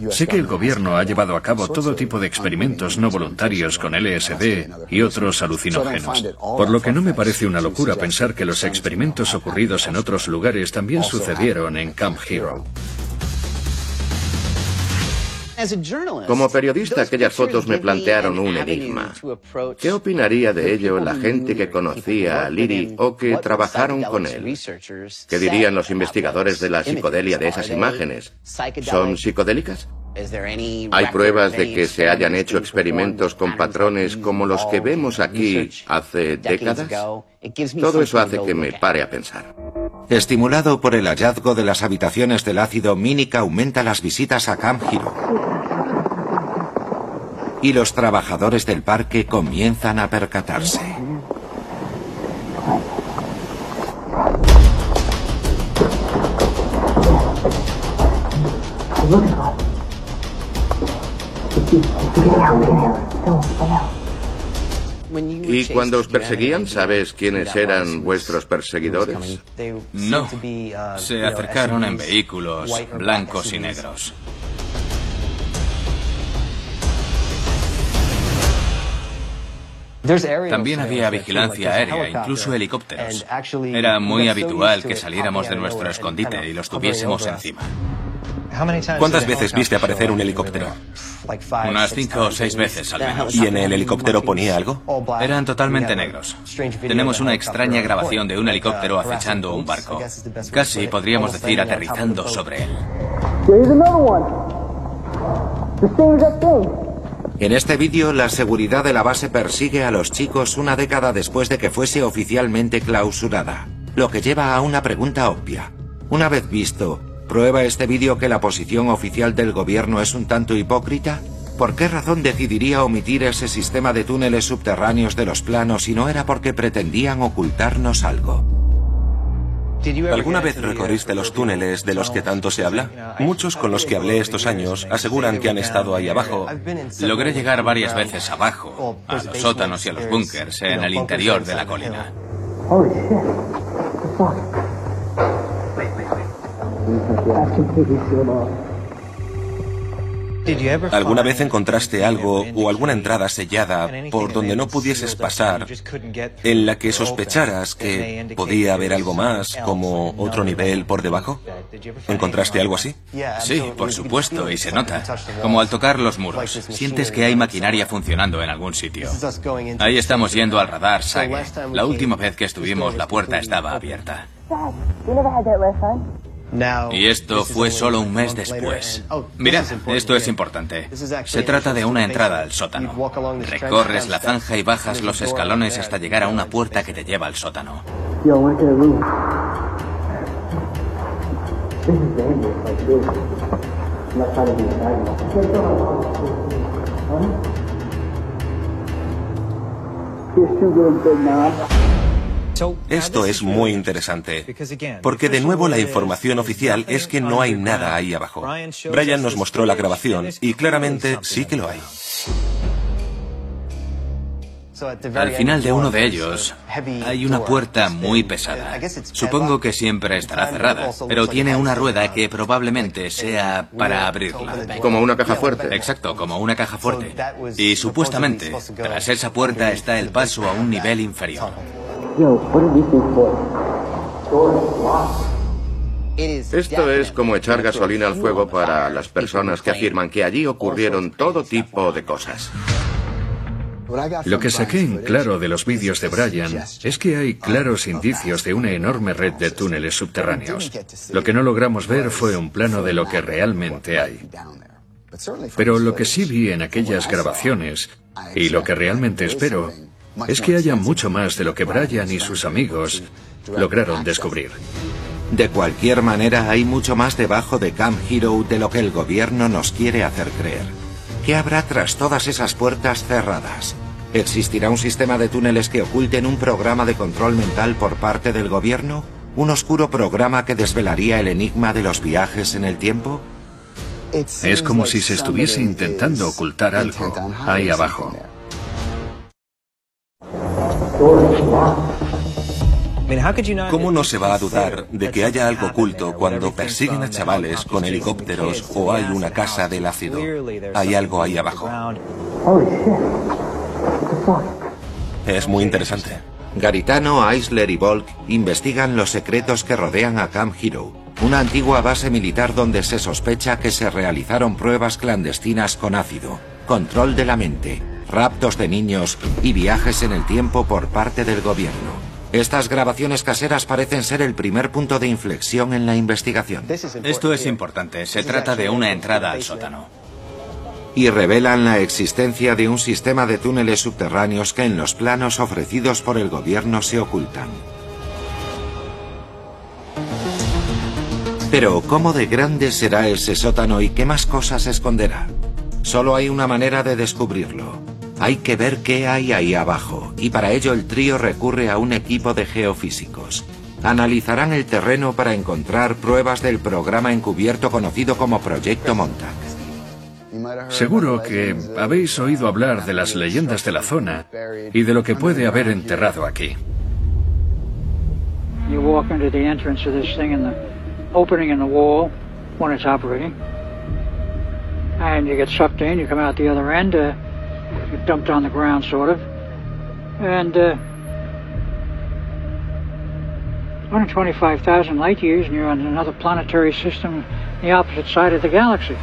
Sé que el gobierno ha llevado a cabo todo tipo de experimentos no voluntarios con LSD y otros alucinógenos, por lo que no me parece una locura pensar que los experimentos ocurridos en otros lugares también sucedieron en Camp Hero. Como periodista, aquellas fotos me plantearon un enigma. ¿Qué opinaría de ello la gente que conocía a Leary o que trabajaron con él? ¿Qué dirían los investigadores de la psicodelia de esas imágenes? ¿Son psicodélicas? ¿Hay pruebas de que se hayan hecho experimentos con patrones como los que vemos aquí hace décadas? Todo eso hace que me pare a pensar. Estimulado por el hallazgo de las habitaciones del ácido, Mínica aumenta las visitas a Camp Hero. Y los trabajadores del parque comienzan a percatarse. ¿Y cuando os perseguían, sabes quiénes eran vuestros perseguidores? No, se acercaron en vehículos blancos y negros. También había vigilancia aérea, incluso helicópteros. Era muy habitual que saliéramos de nuestro escondite y los tuviésemos encima. ¿Cuántas veces viste aparecer un helicóptero? Unas cinco o seis veces al menos. ¿Y en el helicóptero ponía algo? Eran totalmente negros. Tenemos una extraña grabación de un helicóptero acechando un barco. Casi podríamos decir aterrizando sobre él. En este vídeo, la seguridad de la base persigue a los chicos una década después de que fuese oficialmente clausurada, lo que lleva a una pregunta obvia. Una vez visto, ¿prueba este vídeo que la posición oficial del gobierno es un tanto hipócrita? ¿Por qué razón decidiría omitir ese sistema de túneles subterráneos de los planos si no era porque pretendían ocultarnos algo? ¿Alguna vez recorriste los túneles de los que tanto se habla? Muchos con los que hablé estos años aseguran que han estado ahí abajo. Logré llegar varias veces abajo, a los sótanos y a los búnkers en el interior de la colina. ¿Alguna vez encontraste algo o alguna entrada sellada por donde no pudieses pasar en la que sospecharas que podía haber algo más, como otro nivel por debajo? ¿Encontraste algo así? Sí, por supuesto, y se nota. Como al tocar los muros, sientes que hay maquinaria funcionando en algún sitio. Ahí estamos yendo al radar Sage. La última vez que estuvimos, la puerta estaba abierta. Y esto fue solo un mes después. Mirad, esto es importante. Se trata de una entrada al sótano. Recorres la zanja y bajas los escalones hasta llegar a una puerta que te lleva al sótano. Esto es muy interesante, porque de nuevo la información oficial es que no hay nada ahí abajo. Brian nos mostró la grabación y claramente sí que lo hay. Al final de uno de ellos hay una puerta muy pesada. Supongo que siempre estará cerrada, pero tiene una rueda que probablemente sea para abrirla. Como una caja fuerte. Exacto, como una caja fuerte. Y supuestamente, tras esa puerta está el paso a un nivel inferior. Esto es como echar gasolina al fuego para las personas que afirman que allí ocurrieron todo tipo de cosas. Lo que saqué en claro de los vídeos de Brian es que hay claros indicios de una enorme red de túneles subterráneos. Lo que no logramos ver fue un plano de lo que realmente hay. Pero lo que sí vi en aquellas grabaciones, y lo que realmente espero, es que haya mucho más de lo que Brian y sus amigos lograron descubrir. De cualquier manera, hay mucho más debajo de Camp Hero de lo que el gobierno nos quiere hacer creer. ¿Qué habrá tras todas esas puertas cerradas? ¿Existirá un sistema de túneles que oculten un programa de control mental por parte del gobierno? ¿Un oscuro programa que desvelaría el enigma de los viajes en el tiempo? Es como si se estuviese intentando ocultar algo ahí abajo. ¿Cómo no se va a dudar de que haya algo oculto cuando persiguen a chavales con helicópteros o hay una casa del ácido? Hay algo ahí abajo. Es muy interesante. Garitano, Eisler y Volk investigan los secretos que rodean a Camp Hero, una antigua base militar donde se sospecha que se realizaron pruebas clandestinas con ácido, control de la mente, raptos de niños y viajes en el tiempo por parte del gobierno. Estas grabaciones caseras parecen ser el primer punto de inflexión en la investigación. Esto es importante. Se trata de una entrada al sótano. Y revelan la existencia de un sistema de túneles subterráneos que en los planos ofrecidos por el gobierno se ocultan. Pero, ¿cómo de grande será ese sótano y qué más cosas esconderá? Solo hay una manera de descubrirlo. Hay que ver qué hay ahí abajo, y para ello el trío recurre a un equipo de geofísicos. Analizarán el terreno para encontrar pruebas del programa encubierto conocido como Proyecto Montauk. Seguro que habéis oído hablar de las leyendas de la zona y de lo que puede haber enterrado aquí. You walk into the entrance of this thing in the opening in the wall when it's operating. And you get sucked in, you come out the other end, uh, you dumped on the ground sort of. And uh, 125,000 light years and you're on another planetary system on the opposite side of the galaxy.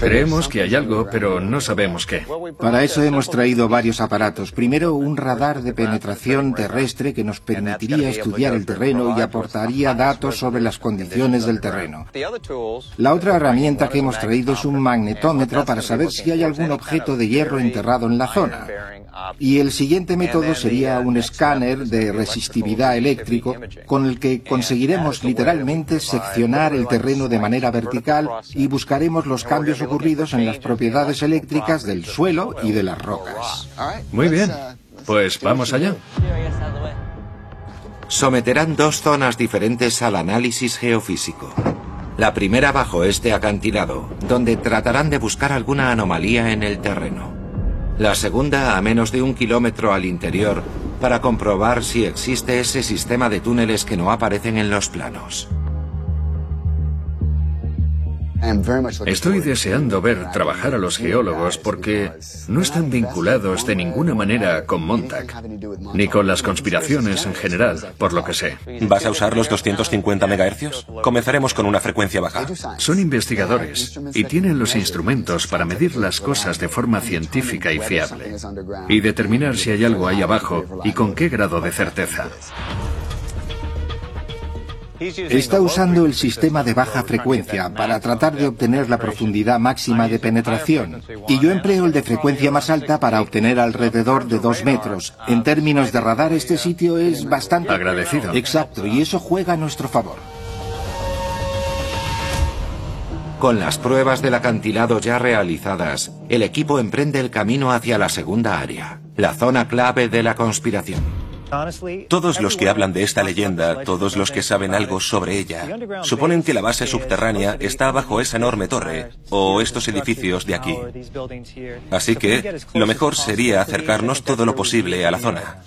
Creemos que hay algo, pero no sabemos qué. Para eso hemos traído varios aparatos. Primero, un radar de penetración terrestre que nos permitiría estudiar el terreno y aportaría datos sobre las condiciones del terreno. La otra herramienta que hemos traído es un magnetómetro para saber si hay algún objeto de hierro enterrado en la zona. Y el siguiente método sería un escáner de resistividad eléctrico con el que conseguiremos literalmente seccionar el terreno de manera vertical y buscaremos los cambios ocurridos en las propiedades eléctricas del suelo y de las rocas. Muy bien, pues vamos allá. Someterán dos zonas diferentes al análisis geofísico. La primera bajo este acantilado, donde tratarán de buscar alguna anomalía en el terreno. La segunda a menos de un kilómetro al interior para comprobar si existe ese sistema de túneles que no aparecen en los planos. Estoy deseando ver trabajar a los geólogos porque no están vinculados de ninguna manera con Montag, ni con las conspiraciones en general, por lo que sé. ¿Vas a usar los 250 MHz? Comenzaremos con una frecuencia baja. Son investigadores y tienen los instrumentos para medir las cosas de forma científica y fiable y determinar si hay algo ahí abajo y con qué grado de certeza. Está usando el sistema de baja frecuencia para tratar de obtener la profundidad máxima de penetración. Y yo empleo el de frecuencia más alta para obtener alrededor de dos metros. En términos de radar, este sitio es bastante... Agradecido. Exacto, y eso juega a nuestro favor. Con las pruebas del acantilado ya realizadas, el equipo emprende el camino hacia la segunda área, la zona clave de la conspiración. Todos los que hablan de esta leyenda, todos los que saben algo sobre ella, suponen que la base subterránea está bajo esa enorme torre o estos edificios de aquí. Así que lo mejor sería acercarnos todo lo posible a la zona.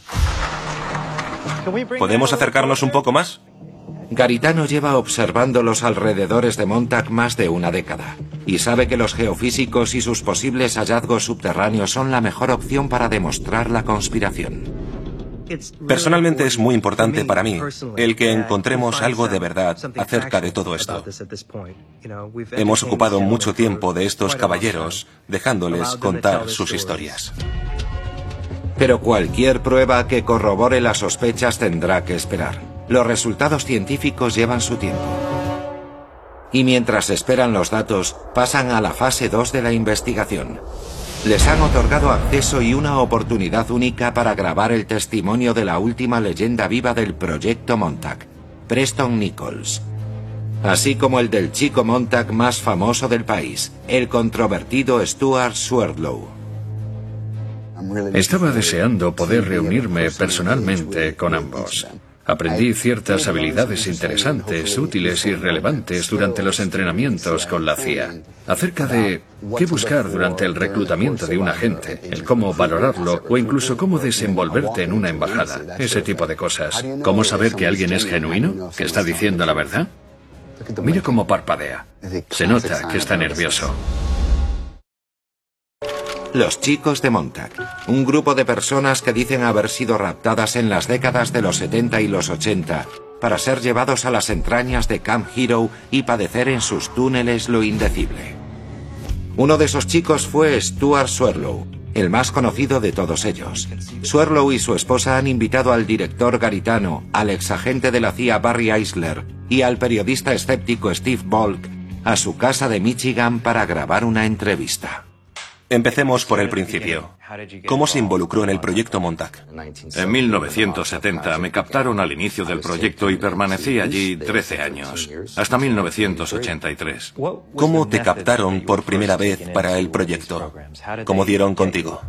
¿Podemos acercarnos un poco más? Garitano lleva observando los alrededores de Montag más de una década y sabe que los geofísicos y sus posibles hallazgos subterráneos son la mejor opción para demostrar la conspiración. Personalmente es muy importante para mí el que encontremos algo de verdad acerca de todo esto. Hemos ocupado mucho tiempo de estos caballeros dejándoles contar sus historias. Pero cualquier prueba que corrobore las sospechas tendrá que esperar. Los resultados científicos llevan su tiempo. Y mientras esperan los datos, pasan a la fase 2 de la investigación. Les han otorgado acceso y una oportunidad única para grabar el testimonio de la última leyenda viva del proyecto Montag, Preston Nichols. Así como el del chico Montag más famoso del país, el controvertido Stuart Swerdlow. Estaba deseando poder reunirme personalmente con ambos. Aprendí ciertas habilidades interesantes, útiles y relevantes durante los entrenamientos con la CIA, acerca de qué buscar durante el reclutamiento de un agente, el cómo valorarlo o incluso cómo desenvolverte en una embajada, ese tipo de cosas. ¿Cómo saber que alguien es genuino, que está diciendo la verdad? Mira cómo parpadea. Se nota que está nervioso. Los chicos de Montag, un grupo de personas que dicen haber sido raptadas en las décadas de los 70 y los 80 para ser llevados a las entrañas de Camp Hero y padecer en sus túneles lo indecible. Uno de esos chicos fue Stuart Swirlow, el más conocido de todos ellos. Swirlow y su esposa han invitado al director garitano, al exagente de la CIA Barry Eisler y al periodista escéptico Steve Bolk a su casa de Michigan para grabar una entrevista. Empecemos por el principio. ¿Cómo se involucró en el proyecto Montag? En 1970 me captaron al inicio del proyecto y permanecí allí 13 años, hasta 1983. ¿Cómo te captaron por primera vez para el proyecto? ¿Cómo dieron contigo?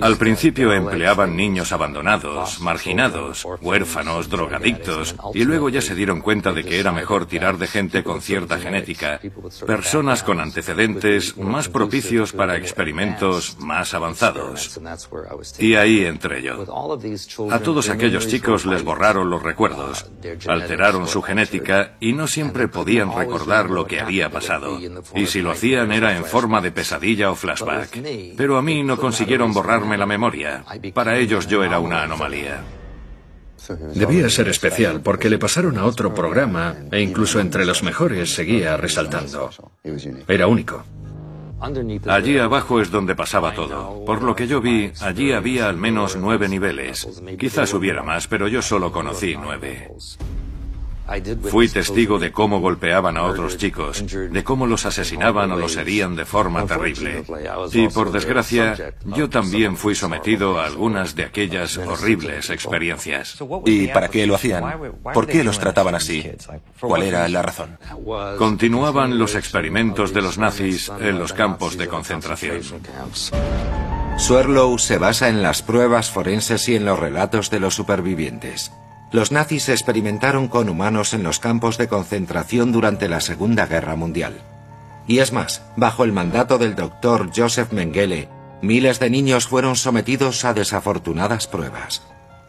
Al principio empleaban niños abandonados, marginados, huérfanos, drogadictos, y luego ya se dieron cuenta de que era mejor tirar de gente con cierta genética, personas con antecedentes más propicios para experimentos más avanzados. Y ahí entré yo. A todos aquellos chicos les borraron los recuerdos, alteraron su genética y no siempre podían recordar lo que había pasado. Y si lo hacían era en forma de pesadilla o flashback. Pero a mí no consiguieron borrarme la memoria. Para ellos yo era una anomalía. Debía ser especial porque le pasaron a otro programa e incluso entre los mejores seguía resaltando. Era único. Allí abajo es donde pasaba todo. Por lo que yo vi, allí había al menos nueve niveles. Quizás hubiera más, pero yo solo conocí nueve. Fui testigo de cómo golpeaban a otros chicos, de cómo los asesinaban o los herían de forma terrible. Y por desgracia, yo también fui sometido a algunas de aquellas horribles experiencias. ¿Y para qué lo hacían? ¿Por qué los trataban así? ¿Cuál era la razón? Continuaban los experimentos de los nazis en los campos de concentración. Swerdlow se basa en las pruebas forenses y en los relatos de los supervivientes. Los nazis experimentaron con humanos en los campos de concentración durante la Segunda Guerra Mundial. Y es más, bajo el mandato del doctor Joseph Mengele, miles de niños fueron sometidos a desafortunadas pruebas.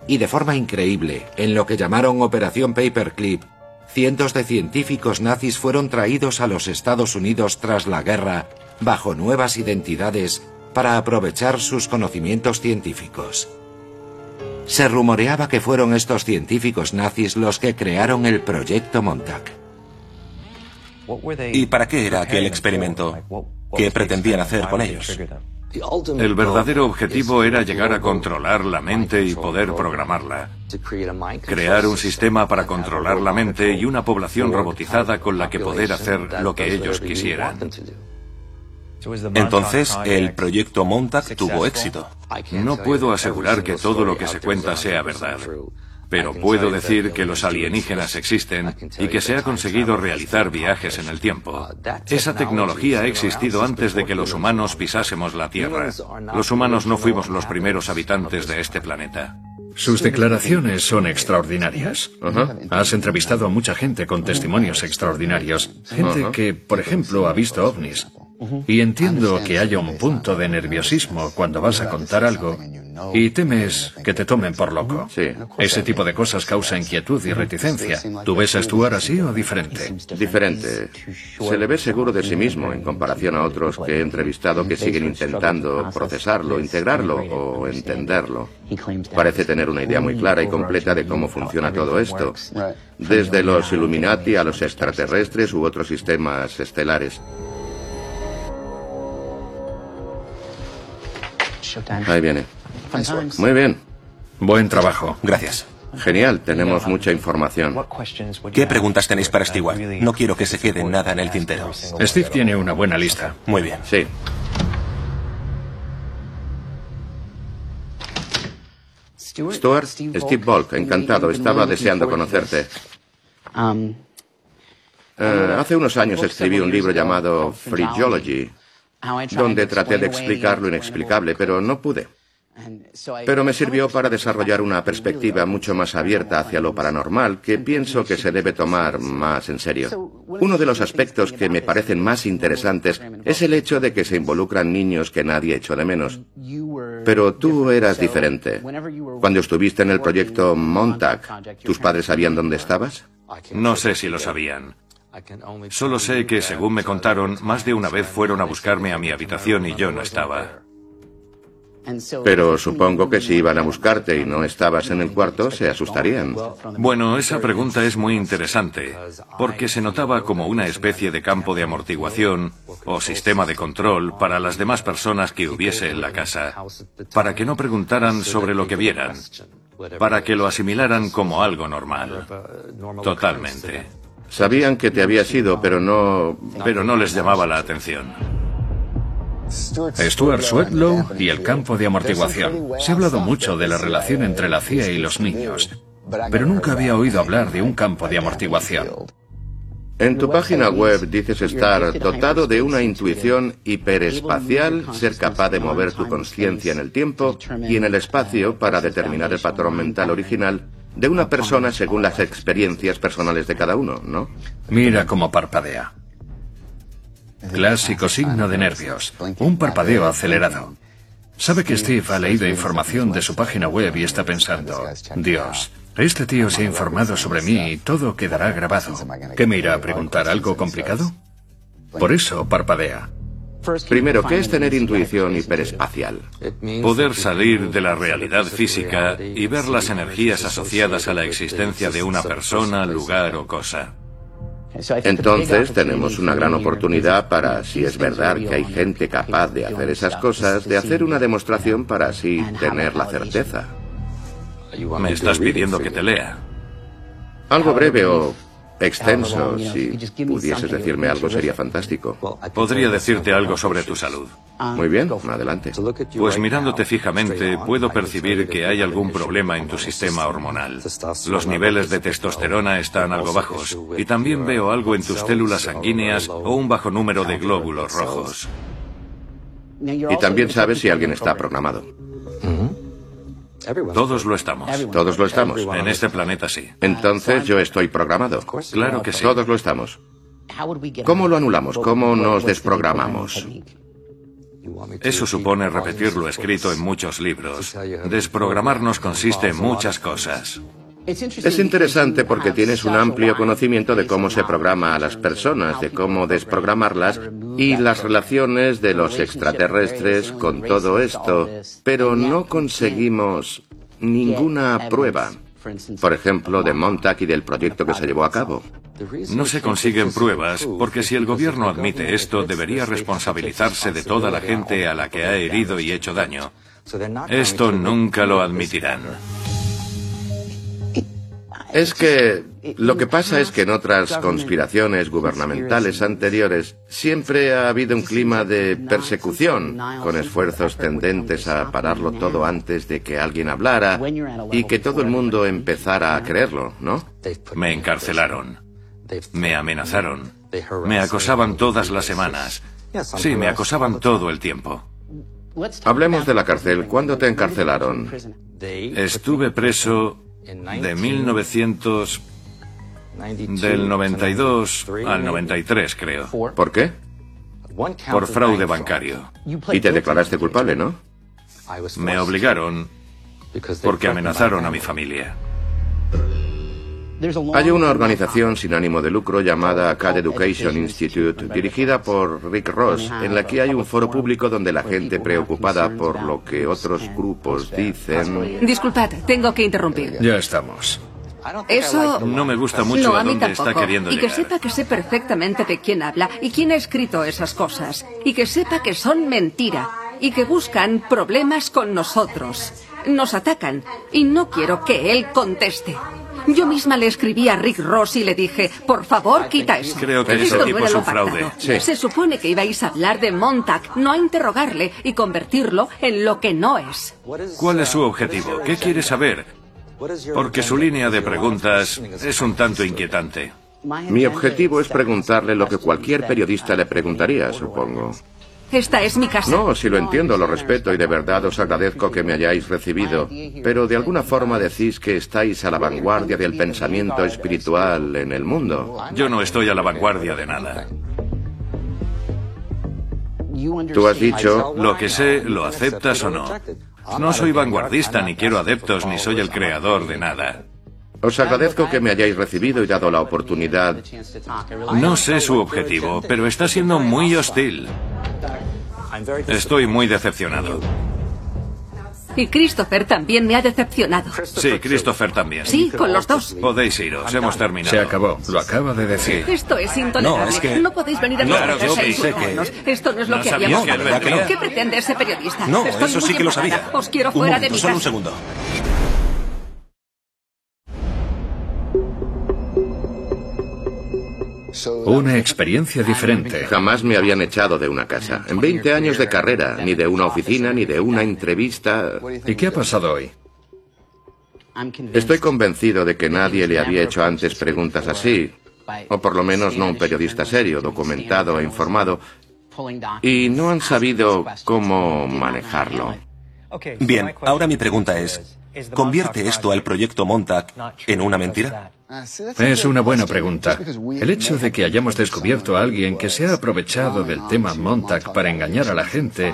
Y de forma increíble, en lo que llamaron Operación Paperclip, cientos de científicos nazis fueron traídos a los Estados Unidos tras la guerra bajo nuevas identidades para aprovechar sus conocimientos científicos. Se rumoreaba que fueron estos científicos nazis los que crearon el proyecto Montag. ¿Y para qué era aquel experimento? ¿Qué pretendían hacer con ellos? El verdadero objetivo era llegar a controlar la mente y poder programarla. Crear un sistema para controlar la mente y una población robotizada con la que poder hacer lo que ellos quisieran. Entonces, el proyecto Montag tuvo éxito. No puedo asegurar que todo lo que se cuenta sea verdad, pero puedo decir que los alienígenas existen y que se ha conseguido realizar viajes en el tiempo. Esa tecnología ha existido antes de que los humanos pisásemos la Tierra. Los humanos no fuimos los primeros habitantes de este planeta. Sus declaraciones son extraordinarias. Has entrevistado a mucha gente con testimonios extraordinarios. Gente que, por ejemplo, ha visto ovnis. Y entiendo que haya un punto de nerviosismo cuando vas a contar algo y temes que te tomen por loco. Ese tipo de cosas causa inquietud y reticencia. ¿Tú ves a Stuart así o diferente? Diferente. Se le ve seguro de sí mismo en comparación a otros que he entrevistado que siguen intentando procesarlo, integrarlo o entenderlo. Parece tener una idea muy clara y completa de cómo funciona todo esto, desde los Illuminati a los extraterrestres u otros sistemas estelares. Ahí viene. Muy bien. Buen trabajo. Gracias. Genial, tenemos mucha información. ¿Qué preguntas tenéis para Stewart? No quiero que se quede nada en el tintero. Steve tiene una buena lista. Muy bien. Sí. Stuart, Steve Volk, encantado. Estaba deseando conocerte. Eh, hace unos años escribí un libro llamado Phrenology, donde traté de explicar lo inexplicable, pero no pude. Pero me sirvió para desarrollar una perspectiva mucho más abierta hacia lo paranormal que pienso que se debe tomar más en serio. Uno de los aspectos que me parecen más interesantes es el hecho de que se involucran niños que nadie echó de menos. Pero tú eras diferente. Cuando estuviste en el proyecto Montag, ¿tus padres sabían dónde estabas? No sé si lo sabían. Solo sé que, según me contaron, más de una vez fueron a buscarme a mi habitación y yo no estaba. Pero supongo que si iban a buscarte y no estabas en el cuarto, se asustarían. Bueno, esa pregunta es muy interesante, porque se notaba como una especie de campo de amortiguación o sistema de control para las demás personas que hubiese en la casa, para que no preguntaran sobre lo que vieran, para que lo asimilaran como algo normal. Totalmente. Sabían que te habías ido, pero no... Pero no les llamaba la atención. Stuart Swedlow y el campo de amortiguación. Se ha hablado mucho de la relación entre la CIA y los niños, pero nunca había oído hablar de un campo de amortiguación. En tu página web dices estar dotado de una intuición hiperespacial, ser capaz de mover tu conciencia en el tiempo y en el espacio para determinar el patrón mental original de una persona según las experiencias personales de cada uno, ¿no? Mira cómo parpadea. Clásico signo de nervios. Un parpadeo acelerado. Sabe que Steve ha leído información de su página web y está pensando, Dios, este tío se ha informado sobre mí y todo quedará grabado. ¿Qué me irá a preguntar algo complicado? Por eso parpadea. Primero, ¿qué es tener intuición hiperespacial? Poder salir de la realidad física y ver las energías asociadas a la existencia de una persona, lugar o cosa. Entonces tenemos una gran oportunidad para, si es verdad que hay gente capaz de hacer esas cosas, de hacer una demostración para así tener la certeza. Me estás pidiendo que te lea. Algo breve o extenso. Si pudieses decirme algo sería fantástico. Podría decirte algo sobre tu salud. Muy bien, adelante. Pues mirándote fijamente puedo percibir que hay algún problema en tu sistema hormonal. Los niveles de testosterona están algo bajos y también veo algo en tus células sanguíneas o un bajo número de glóbulos rojos. Y también sabes si alguien está programado. Todos lo estamos. Todos lo estamos. En este planeta sí. Entonces yo estoy programado. Claro que sí. Todos lo estamos. ¿Cómo lo anulamos? ¿Cómo nos desprogramamos? Eso supone repetir lo escrito en muchos libros. Desprogramarnos consiste en muchas cosas. Es interesante porque tienes un amplio conocimiento de cómo se programa a las personas, de cómo desprogramarlas y las relaciones de los extraterrestres con todo esto, pero no conseguimos ninguna prueba. Por ejemplo, de Montauk y del proyecto que se llevó a cabo. No se consiguen pruebas porque si el gobierno admite esto, debería responsabilizarse de toda la gente a la que ha herido y hecho daño. Esto nunca lo admitirán. Es que lo que pasa es que en otras conspiraciones gubernamentales anteriores siempre ha habido un clima de persecución, con esfuerzos tendentes a pararlo todo antes de que alguien hablara y que todo el mundo empezara a creerlo, ¿no? Me encarcelaron. Me amenazaron. Me acosaban todas las semanas. Sí, me acosaban todo el tiempo. Hablemos de la cárcel. ¿Cuándo te encarcelaron? Estuve preso de 1900 del 92 al 93, creo. ¿Por qué? Por fraude bancario. Y te declaraste culpable, ¿no? Me obligaron porque amenazaron a mi familia. Hay una organización sin ánimo de lucro llamada CAD Education Institute, dirigida por Rick Ross, en la que hay un foro público donde la gente preocupada por lo que otros grupos dicen... Disculpad, tengo que interrumpir. Ya estamos. Eso... No me gusta mucho no, a a mí dónde está tampoco. queriendo y que llegar. sepa que sé perfectamente de quién habla y quién ha escrito esas cosas. Y que sepa que son mentira. Y que buscan problemas con nosotros. Nos atacan. Y no quiero que él conteste. Yo misma le escribí a Rick Ross y le dije, por favor, quita eso. Creo que ese Esto no tipo era es lo un fraude. Sí. Se supone que ibais a hablar de Montag, no a interrogarle y convertirlo en lo que no es. ¿Cuál es su objetivo? ¿Qué quiere saber? Porque su línea de preguntas es un tanto inquietante. Mi objetivo es preguntarle lo que cualquier periodista le preguntaría, supongo. Esta es mi casa. No, si lo entiendo, lo respeto y de verdad os agradezco que me hayáis recibido. Pero de alguna forma decís que estáis a la vanguardia del pensamiento espiritual en el mundo. Yo no estoy a la vanguardia de nada. Tú has dicho... Lo que sé, ¿lo aceptas o no? No soy vanguardista, ni quiero adeptos, ni soy el creador de nada. Os agradezco que me hayáis recibido y dado la oportunidad. No sé su objetivo, pero está siendo muy hostil. Estoy muy decepcionado. Y Christopher también me ha decepcionado. Sí, Christopher también. Sí, con los dos. Podéis iros, hemos terminado. Se acabó, lo acaba de decir. Esto es intolerable. No, es que- No podéis venir a No, nuestra yo casa pensé que-. Esto no es lo No que habíamos que. ¿Qué pretende ese periodista? No, Estoy eso sí que lo sabía. Os quiero Un fuera momento, de mi solo un casa. segundo. Una experiencia diferente. Jamás me habían echado de una casa. En 20 años de carrera, ni de una oficina, ni de una entrevista. ¿Y qué ha pasado hoy? Estoy convencido de que nadie le había hecho antes preguntas así. O por lo menos no un periodista serio, documentado e informado. Y no han sabido cómo manejarlo. Bien, ahora mi pregunta es, ¿convierte esto al proyecto Montauk en una mentira? Es una buena pregunta. El hecho de que hayamos descubierto a alguien que se ha aprovechado del tema Montag para engañar a la gente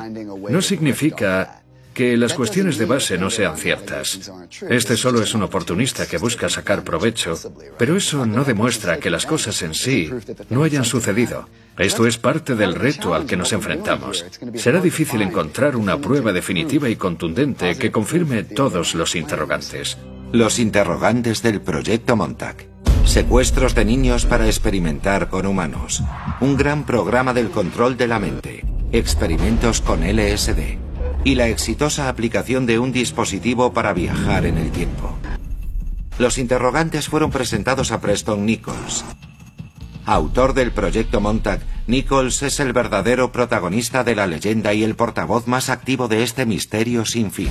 no significa que las cuestiones de base no sean ciertas. Este solo es un oportunista que busca sacar provecho, pero eso no demuestra que las cosas en sí no hayan sucedido. Esto es parte del reto al que nos enfrentamos. Será difícil encontrar una prueba definitiva y contundente que confirme todos los interrogantes. Los interrogantes del proyecto Montauk. Secuestros de niños para experimentar con humanos. Un gran programa del control de la mente. Experimentos con LSD. Y la exitosa aplicación de un dispositivo para viajar en el tiempo. Los interrogantes fueron presentados a Preston Nichols. Autor del proyecto Montauk, Nichols es el verdadero protagonista de la leyenda y el portavoz más activo de este misterio sin fin.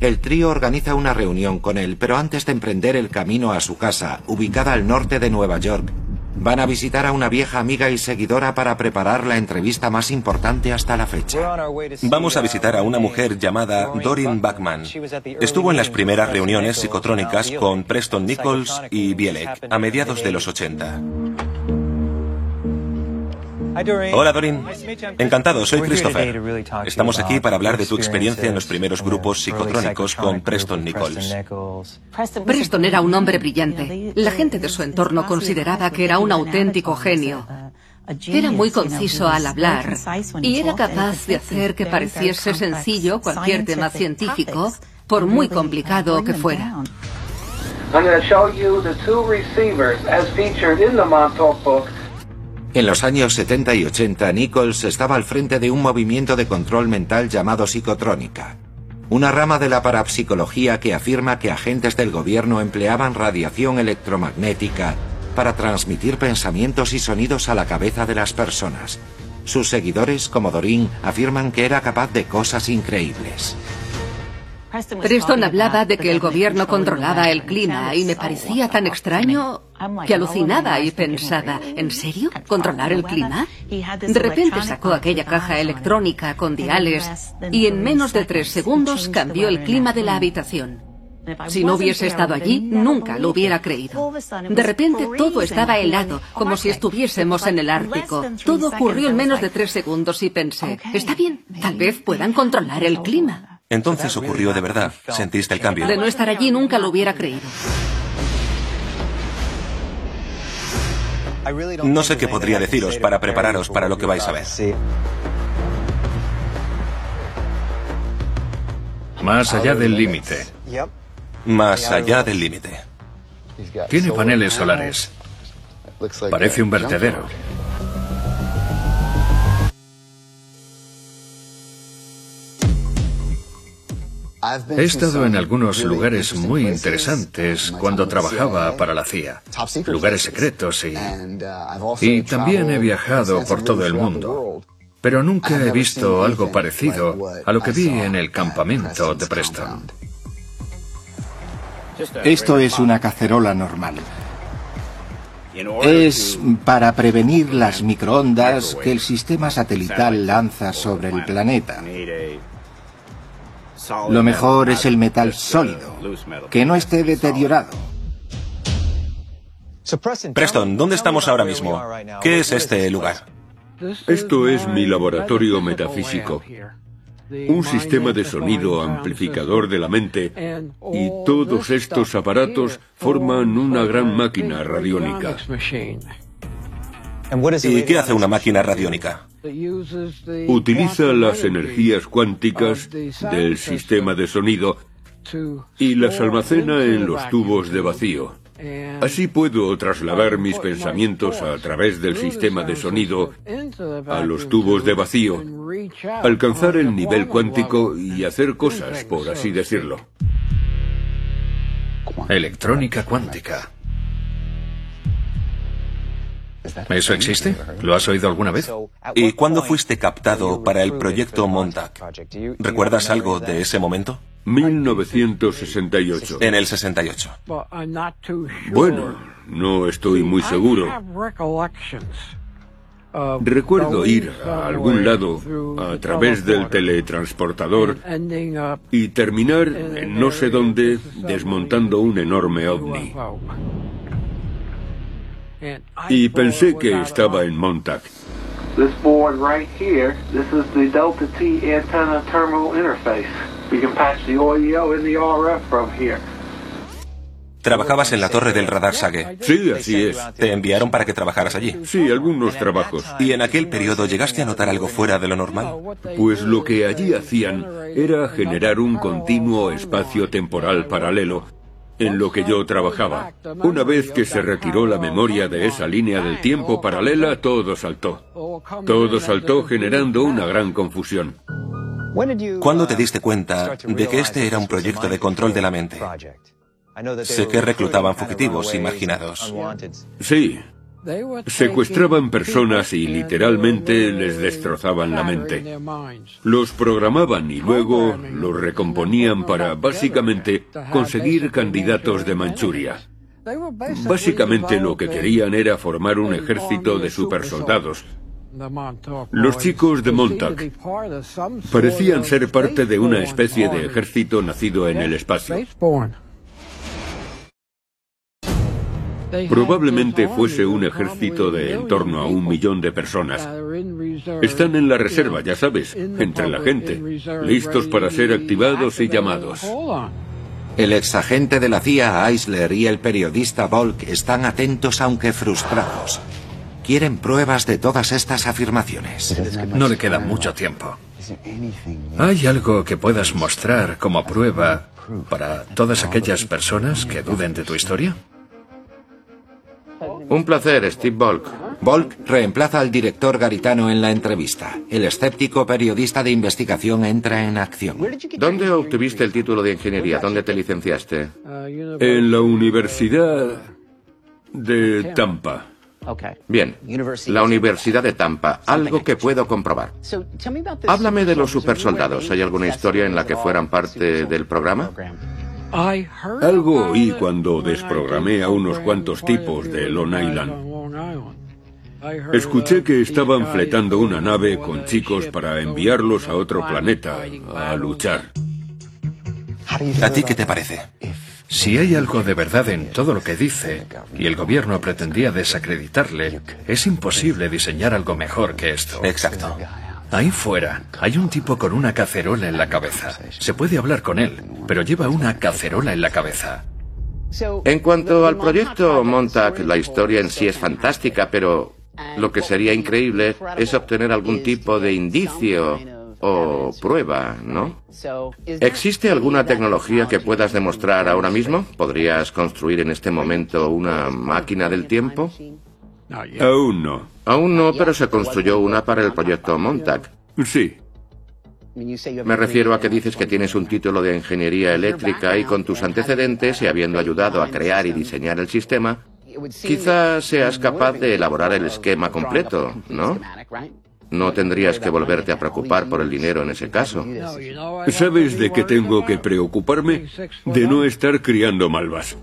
El trío organiza una reunión con él, pero antes de emprender el camino a su casa, ubicada al norte de Nueva York, van a visitar a una vieja amiga y seguidora para preparar la entrevista más importante hasta la fecha. Vamos a visitar a una mujer llamada Doreen Bachman. Estuvo en las primeras reuniones psicotrónicas con Preston Nichols y Bielek a mediados de los 80. Hola Dorin. Encantado, soy Christopher. Estamos aquí para hablar de tu experiencia en los primeros grupos psicotrónicos con Preston Nichols. Preston era un hombre brillante. La gente de su entorno consideraba que era un auténtico genio. Era muy conciso al hablar y era capaz de hacer que pareciese sencillo cualquier tema científico, por muy complicado que fuera. En los años 70 y 80, Nichols estaba al frente de un movimiento de control mental llamado psicotrónica, una rama de la parapsicología que afirma que agentes del gobierno empleaban radiación electromagnética para transmitir pensamientos y sonidos a la cabeza de las personas. Sus seguidores, como Dorin, afirman que era capaz de cosas increíbles. Preston hablaba de que el gobierno controlaba el clima y me parecía tan extraño que alucinaba y pensaba, ¿en serio? ¿Controlar el clima? De repente sacó aquella caja electrónica con diales y en menos de tres segundos cambió el clima de la habitación. Si no hubiese estado allí, nunca lo hubiera creído. De repente todo estaba helado, como si estuviésemos en el Ártico. Todo ocurrió en menos de tres segundos y pensé, está bien, tal vez puedan controlar el clima. Entonces ocurrió de verdad. Sentiste el cambio. De no estar allí nunca lo hubiera creído. No sé qué podría deciros para prepararos para lo que vais a ver. Más allá del límite. Más allá del límite. Tiene paneles solares. Parece un vertedero. He estado en algunos lugares muy interesantes cuando trabajaba para la CIA, lugares secretos y, y también he viajado por todo el mundo, pero nunca he visto algo parecido a lo que vi en el campamento de Preston. Esto es una cacerola normal. Es para prevenir las microondas que el sistema satelital lanza sobre el planeta. Lo mejor es el metal sólido, que no esté deteriorado. Preston, ¿dónde estamos ahora mismo? ¿Qué es este lugar? Esto es mi laboratorio metafísico. Un sistema de sonido amplificador de la mente y todos estos aparatos forman una gran máquina radiónica. ¿Y qué hace una máquina radiónica? Utiliza las energías cuánticas del sistema de sonido y las almacena en los tubos de vacío. Así puedo trasladar mis pensamientos a través del sistema de sonido a los tubos de vacío, alcanzar el nivel cuántico y hacer cosas, por así decirlo. Electrónica cuántica. ¿Eso existe? ¿Lo has oído alguna vez? ¿Y cuándo fuiste captado para el proyecto Montauk? ¿Recuerdas algo de ese momento? 1968. En el 68. Bueno, no estoy muy seguro. Recuerdo ir a algún lado a través del teletransportador y terminar en no sé dónde desmontando un enorme ovni. Y pensé que estaba en Montauk. This board right here, this is the Delta T antenna terminal interface. We can patch the OEO and the RF from here. Trabajabas en la torre del radar Sage. Sí, así es. Te enviaron para que trabajaras allí. Sí, algunos trabajos. ¿Y en aquel periodo llegaste a notar algo fuera de lo normal? Pues lo que allí hacían era generar un continuo espacio temporal paralelo en lo que yo trabajaba. Una vez que se retiró la memoria de esa línea del tiempo paralela, todo saltó. Todo saltó generando una gran confusión. ¿Cuándo te diste cuenta de que este era un proyecto de control de la mente? Sé que reclutaban fugitivos imaginados. Sí. Secuestraban personas y literalmente les destrozaban la mente. Los programaban y luego los recomponían para, básicamente, conseguir candidatos de Manchuria. Básicamente lo que querían era formar un ejército de supersoldados, los chicos de Montauk parecían ser parte de una especie de ejército nacido en el espacio. Probablemente fuese un ejército de en torno a un millón de personas. Están en la reserva, ya sabes, entre la gente, listos para ser activados y llamados. El exagente de la CIA, Eisler, y el periodista Volk están atentos aunque frustrados. Quieren pruebas de todas estas afirmaciones. No le queda mucho tiempo. ¿Hay algo que puedas mostrar como prueba para todas aquellas personas que duden de tu historia? Un placer, Steve Volk. Volk reemplaza al director garitano en la entrevista. El escéptico periodista de investigación entra en acción. ¿Dónde obtuviste el título de ingeniería? ¿Dónde te licenciaste? En la Universidad de Tampa. Bien, la Universidad de Tampa, algo que puedo comprobar. Háblame de los supersoldados. ¿Hay alguna historia en la que fueran parte del programa? Algo oí cuando desprogramé a unos cuantos tipos de Long Island. Escuché que estaban fletando una nave con chicos para enviarlos a otro planeta a luchar. ¿A ti qué te parece? Si hay algo de verdad en todo lo que dice y el gobierno pretendía desacreditarle, es imposible diseñar algo mejor que esto. Exacto. Ahí fuera hay un tipo con una cacerola en la cabeza. Se puede hablar con él, pero lleva una cacerola en la cabeza. En cuanto al proyecto Montauk, la historia en sí es fantástica, pero lo que sería increíble es obtener algún tipo de indicio o prueba, ¿no? ¿Existe alguna tecnología que puedas demostrar ahora mismo? ¿Podrías construir en este momento una máquina del tiempo? Aún no. Aún no, pero se construyó una para el proyecto Montauk. Sí. Me refiero a que dices que tienes un título de ingeniería eléctrica y con tus antecedentes y habiendo ayudado a crear y diseñar el sistema, quizás seas capaz de elaborar el esquema completo, ¿no? No tendrías que volverte a preocupar por el dinero en ese caso. ¿Sabes de qué tengo que preocuparme? De no estar criando malvas.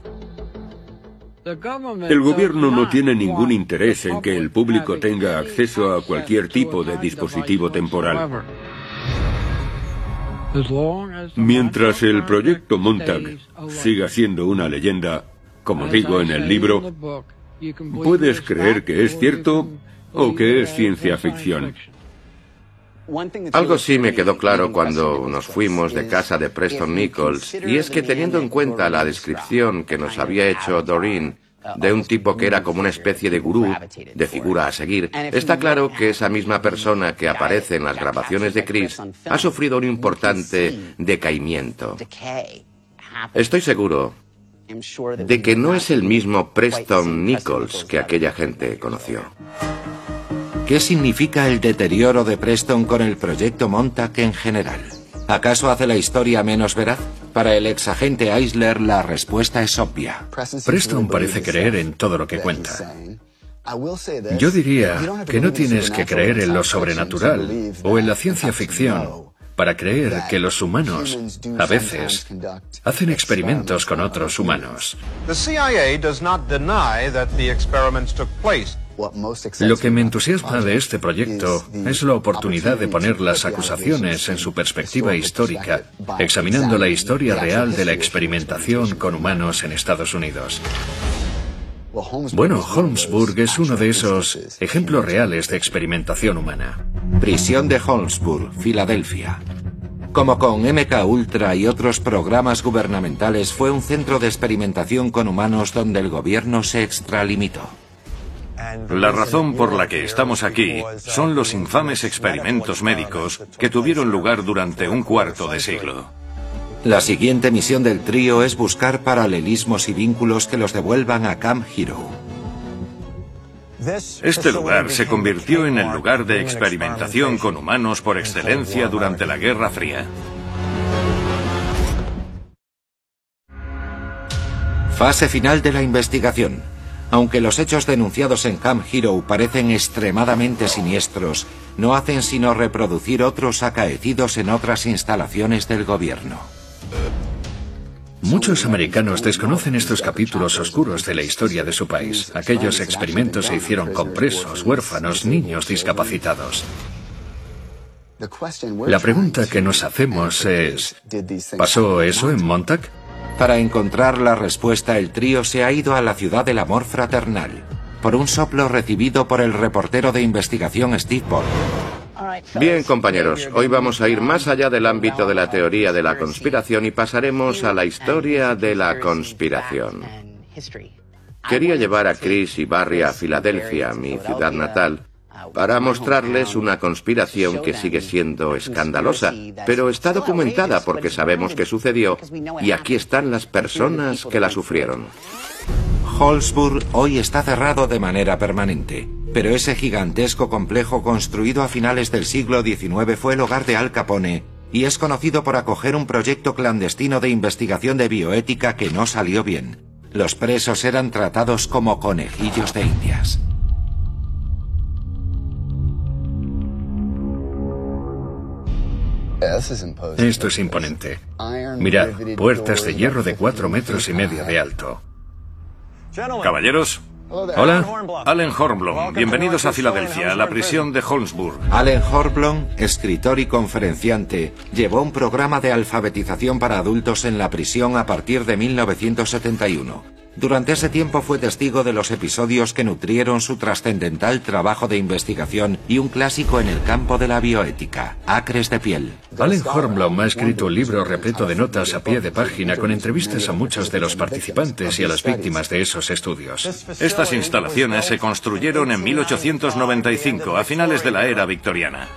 El gobierno no tiene ningún interés en que el público tenga acceso a cualquier tipo de dispositivo temporal. Mientras el proyecto Montauk siga siendo una leyenda, como digo en el libro, puedes creer que es cierto o que es ciencia ficción. Algo sí me quedó claro cuando nos fuimos de casa de Preston Nichols, y es que teniendo en cuenta la descripción que nos había hecho Doreen de un tipo que era como una especie de gurú, de figura a seguir, está claro que esa misma persona que aparece en las grabaciones de Chris ha sufrido un importante decaimiento. Estoy seguro de que no es el mismo Preston Nichols que aquella gente conoció. ¿Qué significa el deterioro de Preston con el proyecto Montauk en general? ¿Acaso hace la historia menos veraz? Para el exagente Eisler la respuesta es obvia. Preston parece creer en todo lo que cuenta. Yo diría que no tienes que creer en lo sobrenatural o en la ciencia ficción para creer que los humanos, a veces, hacen experimentos con otros humanos. Lo que me entusiasma de este proyecto es la oportunidad de poner las acusaciones en su perspectiva histórica, examinando la historia real de la experimentación con humanos en Estados Unidos. Bueno, Holmesburg es uno de esos ejemplos reales de experimentación humana. Prisión de Holmesburg, Filadelfia. Como con MK Ultra y otros programas gubernamentales, fue un centro de experimentación con humanos donde el gobierno se extralimitó. La razón por la que estamos aquí son los infames experimentos médicos que tuvieron lugar durante un cuarto de siglo. La siguiente misión del trío es buscar paralelismos y vínculos que los devuelvan a Camp Hero. Este lugar se convirtió en el lugar de experimentación con humanos por excelencia durante la Guerra Fría. Fase final de la investigación. Aunque los hechos denunciados en Camp Hero parecen extremadamente siniestros, no hacen sino reproducir otros acaecidos en otras instalaciones del gobierno. Muchos americanos desconocen estos capítulos oscuros de la historia de su país. Aquellos experimentos se hicieron con presos, huérfanos, niños discapacitados. La pregunta que nos hacemos es, ¿pasó eso en Montauk? Para encontrar la respuesta, el trío se ha ido a la ciudad del amor fraternal, por un soplo recibido por el reportero de investigación Steve Ball. Bien, compañeros, hoy vamos a ir más allá del ámbito de la teoría de la conspiración y pasaremos a la historia de la conspiración. Quería llevar a Chris y Barry a Filadelfia, mi ciudad natal, para mostrarles una conspiración que sigue siendo escandalosa, pero está documentada porque sabemos que sucedió y aquí están las personas que la sufrieron. Holzburg hoy está cerrado de manera permanente. Pero ese gigantesco complejo construido a finales del siglo XIX fue el hogar de Al Capone y es conocido por acoger un proyecto clandestino de investigación de bioética que no salió bien. Los presos eran tratados como conejillos de indias. Esto es imponente. Mirad, puertas de hierro de cuatro metros y medio de alto. Caballeros, Hola, Allen Hornblom. Bienvenidos a Filadelfia, a la prisión de Holmesburg. Allen Hornblom, escritor y conferenciante, llevó un programa de alfabetización para adultos en la prisión a partir de 1971. Durante ese tiempo fue testigo de los episodios que nutrieron su trascendental trabajo de investigación y un clásico en el campo de la bioética, Acres de piel. Allen Hornblom ha escrito un libro repleto de notas a pie de página con entrevistas a muchos de los participantes y a las víctimas de esos estudios. Estas instalaciones se construyeron en 1895, a finales de la era victoriana.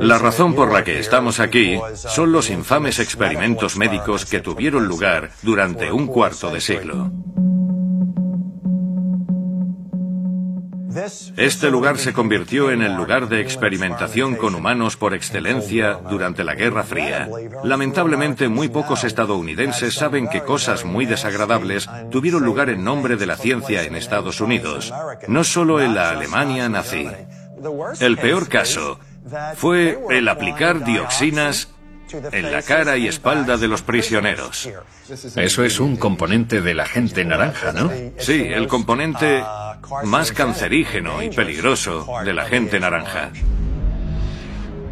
La razón por la que estamos aquí son los infames experimentos médicos que tuvieron lugar durante un cuarto de siglo. Este lugar se convirtió en el lugar de experimentación con humanos por excelencia durante la Guerra Fría. Lamentablemente, muy pocos estadounidenses saben que cosas muy desagradables tuvieron lugar en nombre de la ciencia en Estados Unidos, no solo en la Alemania nazi. El peor caso fue el aplicar dioxinas en la cara y espalda de los prisioneros. Eso es un componente de la gente naranja, ¿no? Sí, el componente más cancerígeno y peligroso de la gente naranja.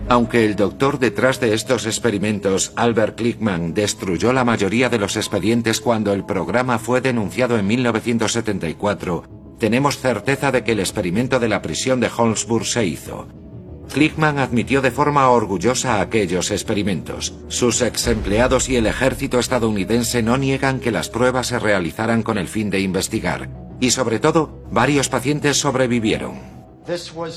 Aunque el doctor detrás de estos experimentos, Albert Klickman, destruyó la mayoría de los expedientes cuando el programa fue denunciado en 1974, tenemos certeza de que el experimento de la prisión de Holmesburg se hizo. Klickman admitió de forma orgullosa aquellos experimentos. Sus ex empleados y el ejército estadounidense no niegan que las pruebas se realizaran con el fin de investigar. Y sobre todo, varios pacientes sobrevivieron.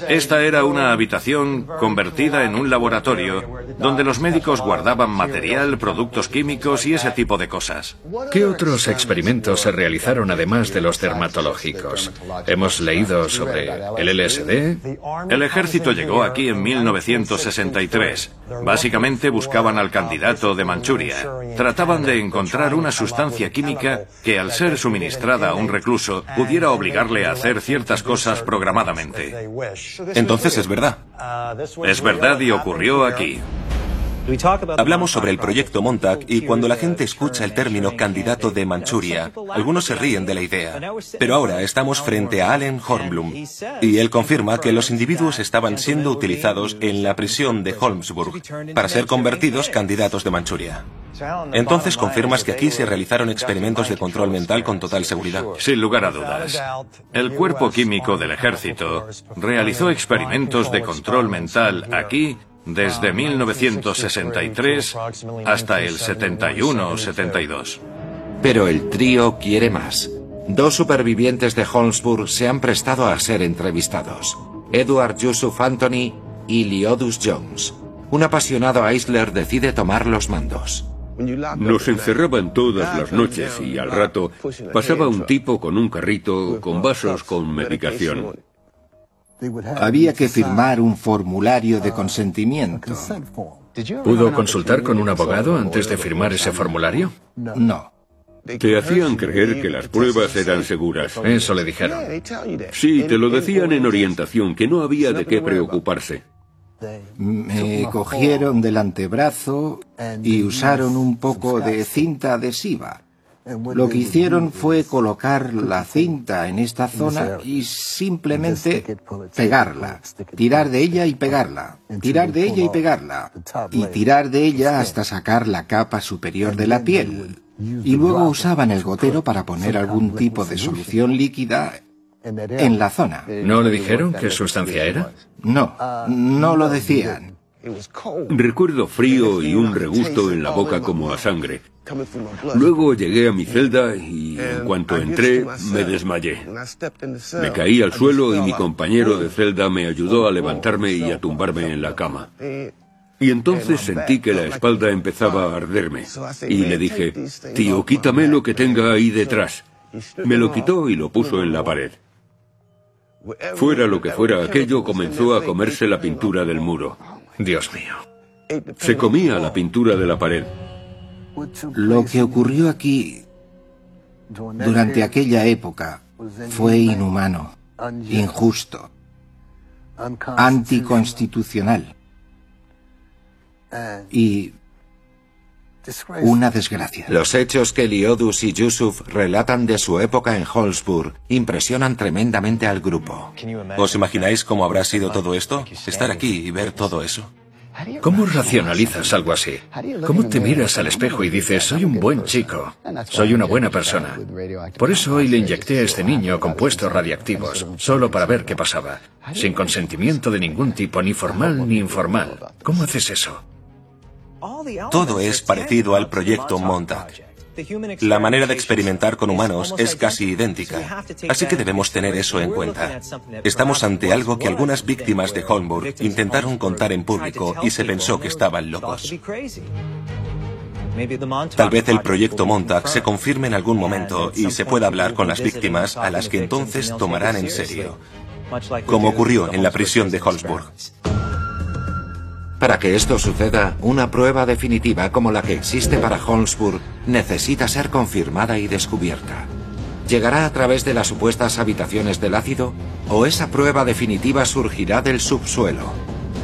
Esta era una habitación convertida en un laboratorio donde los médicos guardaban material, productos químicos y ese tipo de cosas. ¿Qué otros experimentos se realizaron además de los dermatológicos? Hemos leído sobre el LSD. El ejército llegó aquí en 1963. Básicamente buscaban al candidato de Manchuria. Trataban de encontrar una sustancia química que al ser suministrada a un recluso pudiera obligarle a hacer ciertas cosas programadamente. Entonces es verdad. Es verdad y ocurrió aquí. Hablamos sobre el proyecto Montauk y cuando la gente escucha el término candidato de Manchuria, algunos se ríen de la idea. Pero ahora estamos frente a Allen Hornblum y él confirma que los individuos estaban siendo utilizados en la prisión de Holmesburg para ser convertidos candidatos de Manchuria. Entonces confirmas que aquí se realizaron experimentos de control mental con total seguridad. Sin lugar a dudas. El cuerpo químico del ejército realizó experimentos de control mental aquí desde 1963 hasta el 71 o 72. Pero el trío quiere más. Dos supervivientes de Holmesburg se han prestado a ser entrevistados. Edward Yusuf Anthony y Liodus Jones. Un apasionado Eisler decide tomar los mandos. Nos encerraban todas las noches y al rato pasaba un tipo con un carrito con vasos con medicación. Había que firmar un formulario de consentimiento. ¿Pudo consultar con un abogado antes de firmar ese formulario? No. Te hacían creer que las pruebas eran seguras. Eso le dijeron. Sí, te lo decían en orientación, que no había de qué preocuparse. Me cogieron del antebrazo y usaron un poco de cinta adhesiva. Lo que hicieron fue colocar la cinta en esta zona y simplemente pegarla, tirar de ella y pegarla, tirar de ella y pegarla, y tirar de ella hasta sacar la capa superior de la piel. Y luego usaban el gotero para poner algún tipo de solución líquida en la zona. ¿No le dijeron qué sustancia era? No, no lo decían. Recuerdo frío y un regusto en la boca como a sangre. Luego llegué a mi celda y en cuanto entré me desmayé. Me caí al suelo y mi compañero de celda me ayudó a levantarme y a tumbarme en la cama. Y entonces sentí que la espalda empezaba a arderme. Y le dije, tío, quítame lo que tenga ahí detrás. Me lo quitó y lo puso en la pared. Fuera lo que fuera aquello, comenzó a comerse la pintura del muro. Dios mío. Se comía la pintura de la pared. Lo que ocurrió aquí durante aquella época fue inhumano, injusto, anticonstitucional y una desgracia. Los hechos que Liodus y Yusuf relatan de su época en Holzburg impresionan tremendamente al grupo. ¿Os imagináis cómo habrá sido todo esto? Estar aquí y ver todo eso. ¿Cómo racionalizas algo así? ¿Cómo te miras al espejo y dices, soy un buen chico, soy una buena persona? Por eso hoy le inyecté a este niño compuestos radiactivos, solo para ver qué pasaba, sin consentimiento de ningún tipo, ni formal ni informal. ¿Cómo haces eso? Todo es parecido al proyecto Montauk. La manera de experimentar con humanos es casi idéntica, así que debemos tener eso en cuenta. Estamos ante algo que algunas víctimas de Holmburg intentaron contar en público y se pensó que estaban locos. Tal vez el proyecto Montauk se confirme en algún momento y se pueda hablar con las víctimas a las que entonces tomarán en serio, como ocurrió en la prisión de Holzburg. Para que esto suceda, una prueba definitiva como la que existe para Holmesburg necesita ser confirmada y descubierta. ¿Llegará a través de las supuestas habitaciones del ácido o esa prueba definitiva surgirá del subsuelo?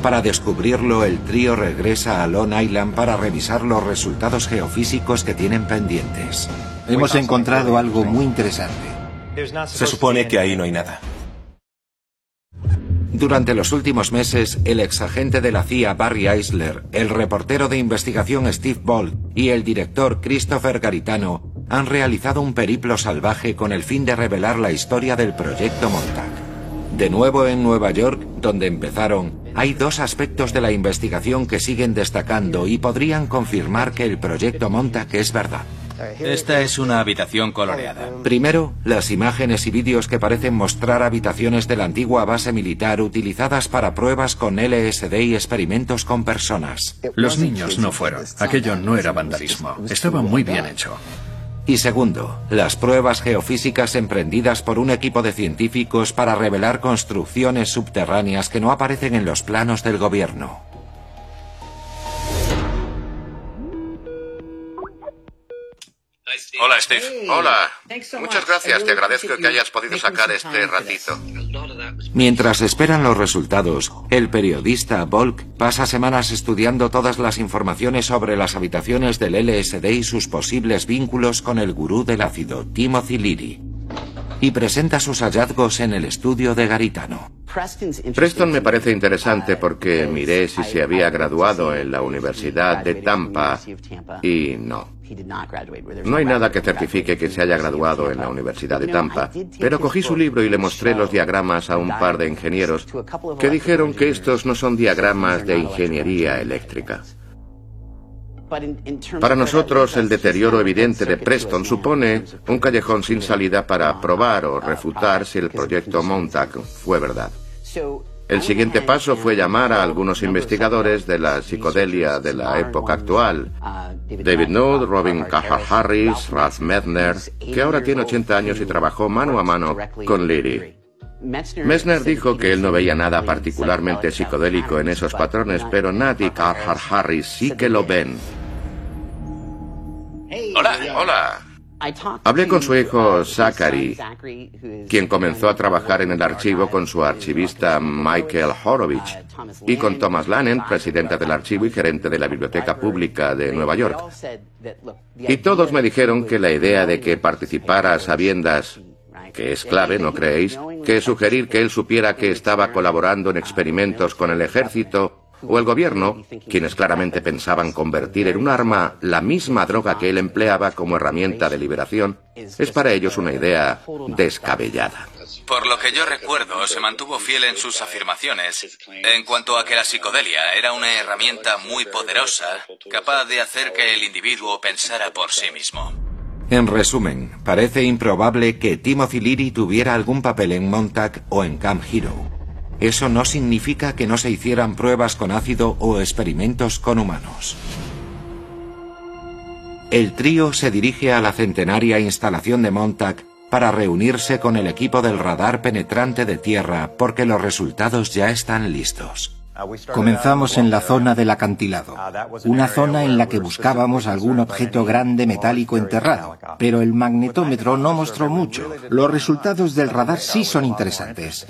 Para descubrirlo, el trío regresa a Long Island para revisar los resultados geofísicos que tienen pendientes. Hemos encontrado algo muy interesante. Se supone que ahí no hay nada. Durante los últimos meses, el exagente de la CIA Barry Eisler, el reportero de investigación Steve Bolt y el director Christopher Garitano han realizado un periplo salvaje con el fin de revelar la historia del proyecto Montauk. De nuevo en Nueva York, donde empezaron, hay dos aspectos de la investigación que siguen destacando y podrían confirmar que el proyecto Montauk es verdad. Esta es una habitación coloreada. Primero, las imágenes y vídeos que parecen mostrar habitaciones de la antigua base militar utilizadas para pruebas con LSD y experimentos con personas. Los niños no fueron. Aquello no era vandalismo. Estaba muy bien hecho. Y segundo, las pruebas geofísicas emprendidas por un equipo de científicos para revelar construcciones subterráneas que no aparecen en los planos del gobierno. Hola, Steve. Hola. Muchas gracias. Te agradezco que hayas podido sacar este ratito. Mientras esperan los resultados, el periodista Volk pasa semanas estudiando todas las informaciones sobre las habitaciones del LSD y sus posibles vínculos con el gurú del ácido, Timothy Leary, y presenta sus hallazgos en el estudio de Garitano. Preston me parece interesante porque miré si se había graduado en la Universidad de Tampa y no. No hay nada que certifique que se haya graduado en la Universidad de Tampa, pero cogí su libro y le mostré los diagramas a un par de ingenieros que dijeron que estos no son diagramas de ingeniería eléctrica. Para nosotros, el deterioro evidente de Preston supone un callejón sin salida para probar o refutar si el proyecto Montauk fue verdad. El siguiente paso fue llamar a algunos investigadores de la psicodelia de la época actual. David Nutt, Robin Cahar Harris, Ralph Messner, que ahora tiene 80 años y trabajó mano a mano con Leary. Messner dijo que él no veía nada particularmente psicodélico en esos patrones, pero Nat y Carhart Harris sí que lo ven. Hola, hola. Hablé con su hijo Zachary, quien comenzó a trabajar en el archivo con su archivista Michael Horowitz, y con Thomas Lannon, presidente del archivo y gerente de la Biblioteca Pública de Nueva York. Y todos me dijeron que la idea de que participara a sabiendas que es clave, ¿no creéis? Que sugerir que él supiera que estaba colaborando en experimentos con el ejército o el gobierno, quienes claramente pensaban convertir en un arma la misma droga que él empleaba como herramienta de liberación, es para ellos una idea descabellada. Por lo que yo recuerdo, se mantuvo fiel en sus afirmaciones en cuanto a que la psicodelia era una herramienta muy poderosa, capaz de hacer que el individuo pensara por sí mismo. En resumen, parece improbable que Timothy Leary tuviera algún papel en Montauk o en Camp Hero. Eso no significa que no se hicieran pruebas con ácido o experimentos con humanos. El trío se dirige a la centenaria instalación de Montauk para reunirse con el equipo del radar penetrante de tierra porque los resultados ya están listos. Comenzamos en la zona del acantilado, una zona en la que buscábamos algún objeto grande metálico enterrado, pero el magnetómetro no mostró mucho. Los resultados del radar sí son interesantes.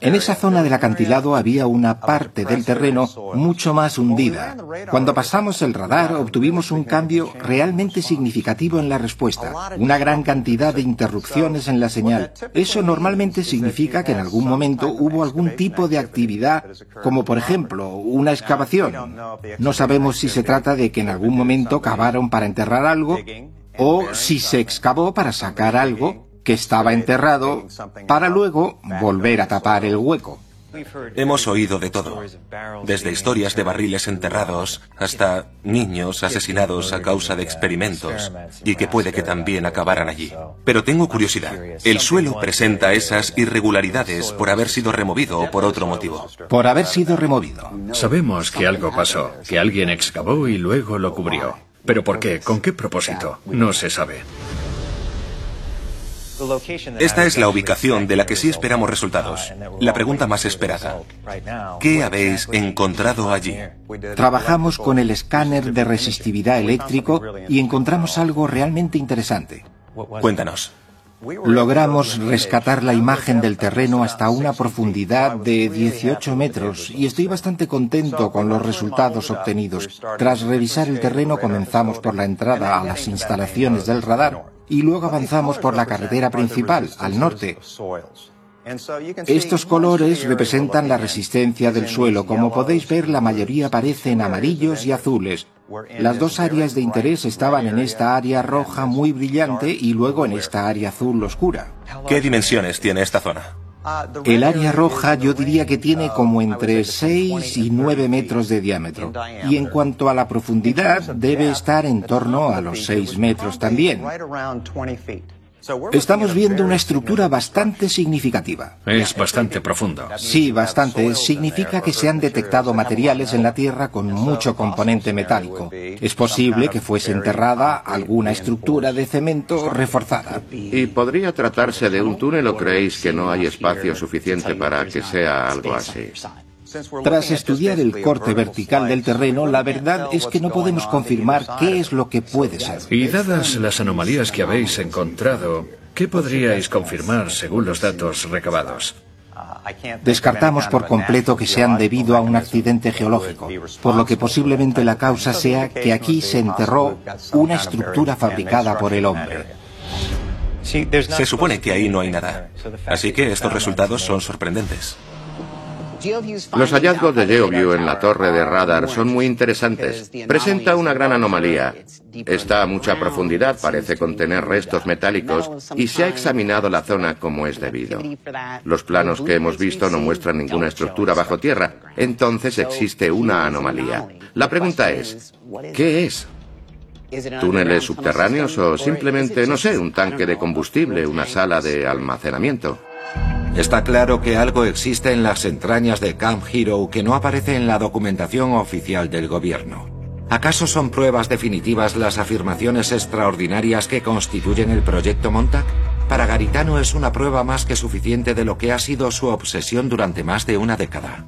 En esa zona del acantilado había una parte del terreno mucho más hundida. Cuando pasamos el radar obtuvimos un cambio realmente significativo en la respuesta, una gran cantidad de interrupciones en la señal. Eso normalmente significa que en algún momento hubo algún tipo de actividad, como por ejemplo una excavación. No sabemos si se trata de que en algún momento cavaron para enterrar algo o si se excavó para sacar algo que estaba enterrado para luego volver a tapar el hueco. Hemos oído de todo, desde historias de barriles enterrados hasta niños asesinados a causa de experimentos y que puede que también acabaran allí. Pero tengo curiosidad, ¿el suelo presenta esas irregularidades por haber sido removido o por otro motivo? Por haber sido removido. Sabemos que algo pasó, que alguien excavó y luego lo cubrió. ¿Pero por qué? ¿Con qué propósito? No se sabe. Esta es la ubicación de la que sí esperamos resultados. La pregunta más esperada. ¿Qué habéis encontrado allí? Trabajamos con el escáner de resistividad eléctrico y encontramos algo realmente interesante. Cuéntanos. Logramos rescatar la imagen del terreno hasta una profundidad de 18 metros y estoy bastante contento con los resultados obtenidos. Tras revisar el terreno comenzamos por la entrada a las instalaciones del radar y luego avanzamos por la carretera principal, al norte. Estos colores representan la resistencia del suelo. Como podéis ver, la mayoría aparecen amarillos y azules. Las dos áreas de interés estaban en esta área roja muy brillante y luego en esta área azul oscura. ¿Qué dimensiones tiene esta zona? El área roja yo diría que tiene como entre 6 y 9 metros de diámetro. Y en cuanto a la profundidad, debe estar en torno a los 6 metros también. Estamos viendo una estructura bastante significativa. Es bastante profundo. Sí, bastante. Significa que se han detectado materiales en la Tierra con mucho componente metálico. Es posible que fuese enterrada alguna estructura de cemento reforzada. ¿Y podría tratarse de un túnel o creéis que no hay espacio suficiente para que sea algo así? Tras estudiar el corte vertical del terreno, la verdad es que no podemos confirmar qué es lo que puede ser. Y dadas las anomalías que habéis encontrado, ¿Qué podríais confirmar según los datos recabados? Descartamos por completo que sean debido a un accidente geológico, por lo que posiblemente la causa sea que aquí se enterró una estructura fabricada por el hombre. Se supone que ahí no hay nada, así que estos resultados son sorprendentes. Los hallazgos de GeoView en la torre de radar son muy interesantes. Presenta una gran anomalía. Está a mucha profundidad, parece contener restos metálicos y se ha examinado la zona como es debido. Los planos que hemos visto no muestran ninguna estructura bajo tierra, entonces existe una anomalía. La pregunta es, ¿qué es? ¿Túneles subterráneos o simplemente, no sé, un tanque de combustible, una sala de almacenamiento? Está claro que algo existe en las entrañas de Camp Hero que no aparece en la documentación oficial del gobierno. ¿Acaso son pruebas definitivas las afirmaciones extraordinarias que constituyen el proyecto Montauk? Para Garitano es una prueba más que suficiente de lo que ha sido su obsesión durante más de una década.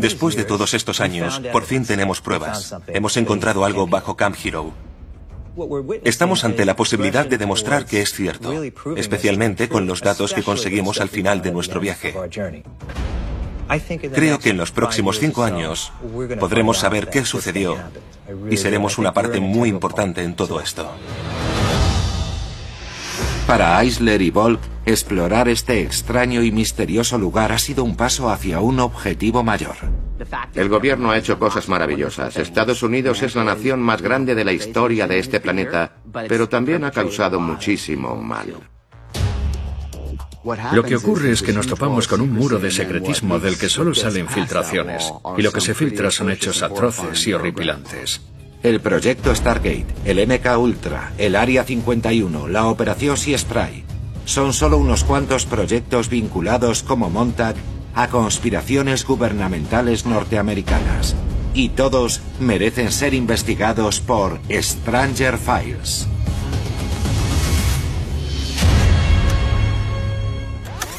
Después de todos estos años, por fin tenemos pruebas. Hemos encontrado algo bajo Camp Hero. Estamos ante la posibilidad de demostrar que es cierto, especialmente con los datos que conseguimos al final de nuestro viaje. Creo que en los próximos cinco años podremos saber qué sucedió y seremos una parte muy importante en todo esto. Para Eisler y Volk, explorar este extraño y misterioso lugar ha sido un paso hacia un objetivo mayor. El gobierno ha hecho cosas maravillosas. Estados Unidos es la nación más grande de la historia de este planeta, pero también ha causado muchísimo mal. Lo que ocurre es que nos topamos con un muro de secretismo del que solo salen filtraciones, y lo que se filtra son hechos atroces y horripilantes. El proyecto Stargate, el MK Ultra, el Área 51, la Operación Sea Spray, son solo unos cuantos proyectos vinculados como Montag a conspiraciones gubernamentales norteamericanas. Y todos merecen ser investigados por Stranger Files.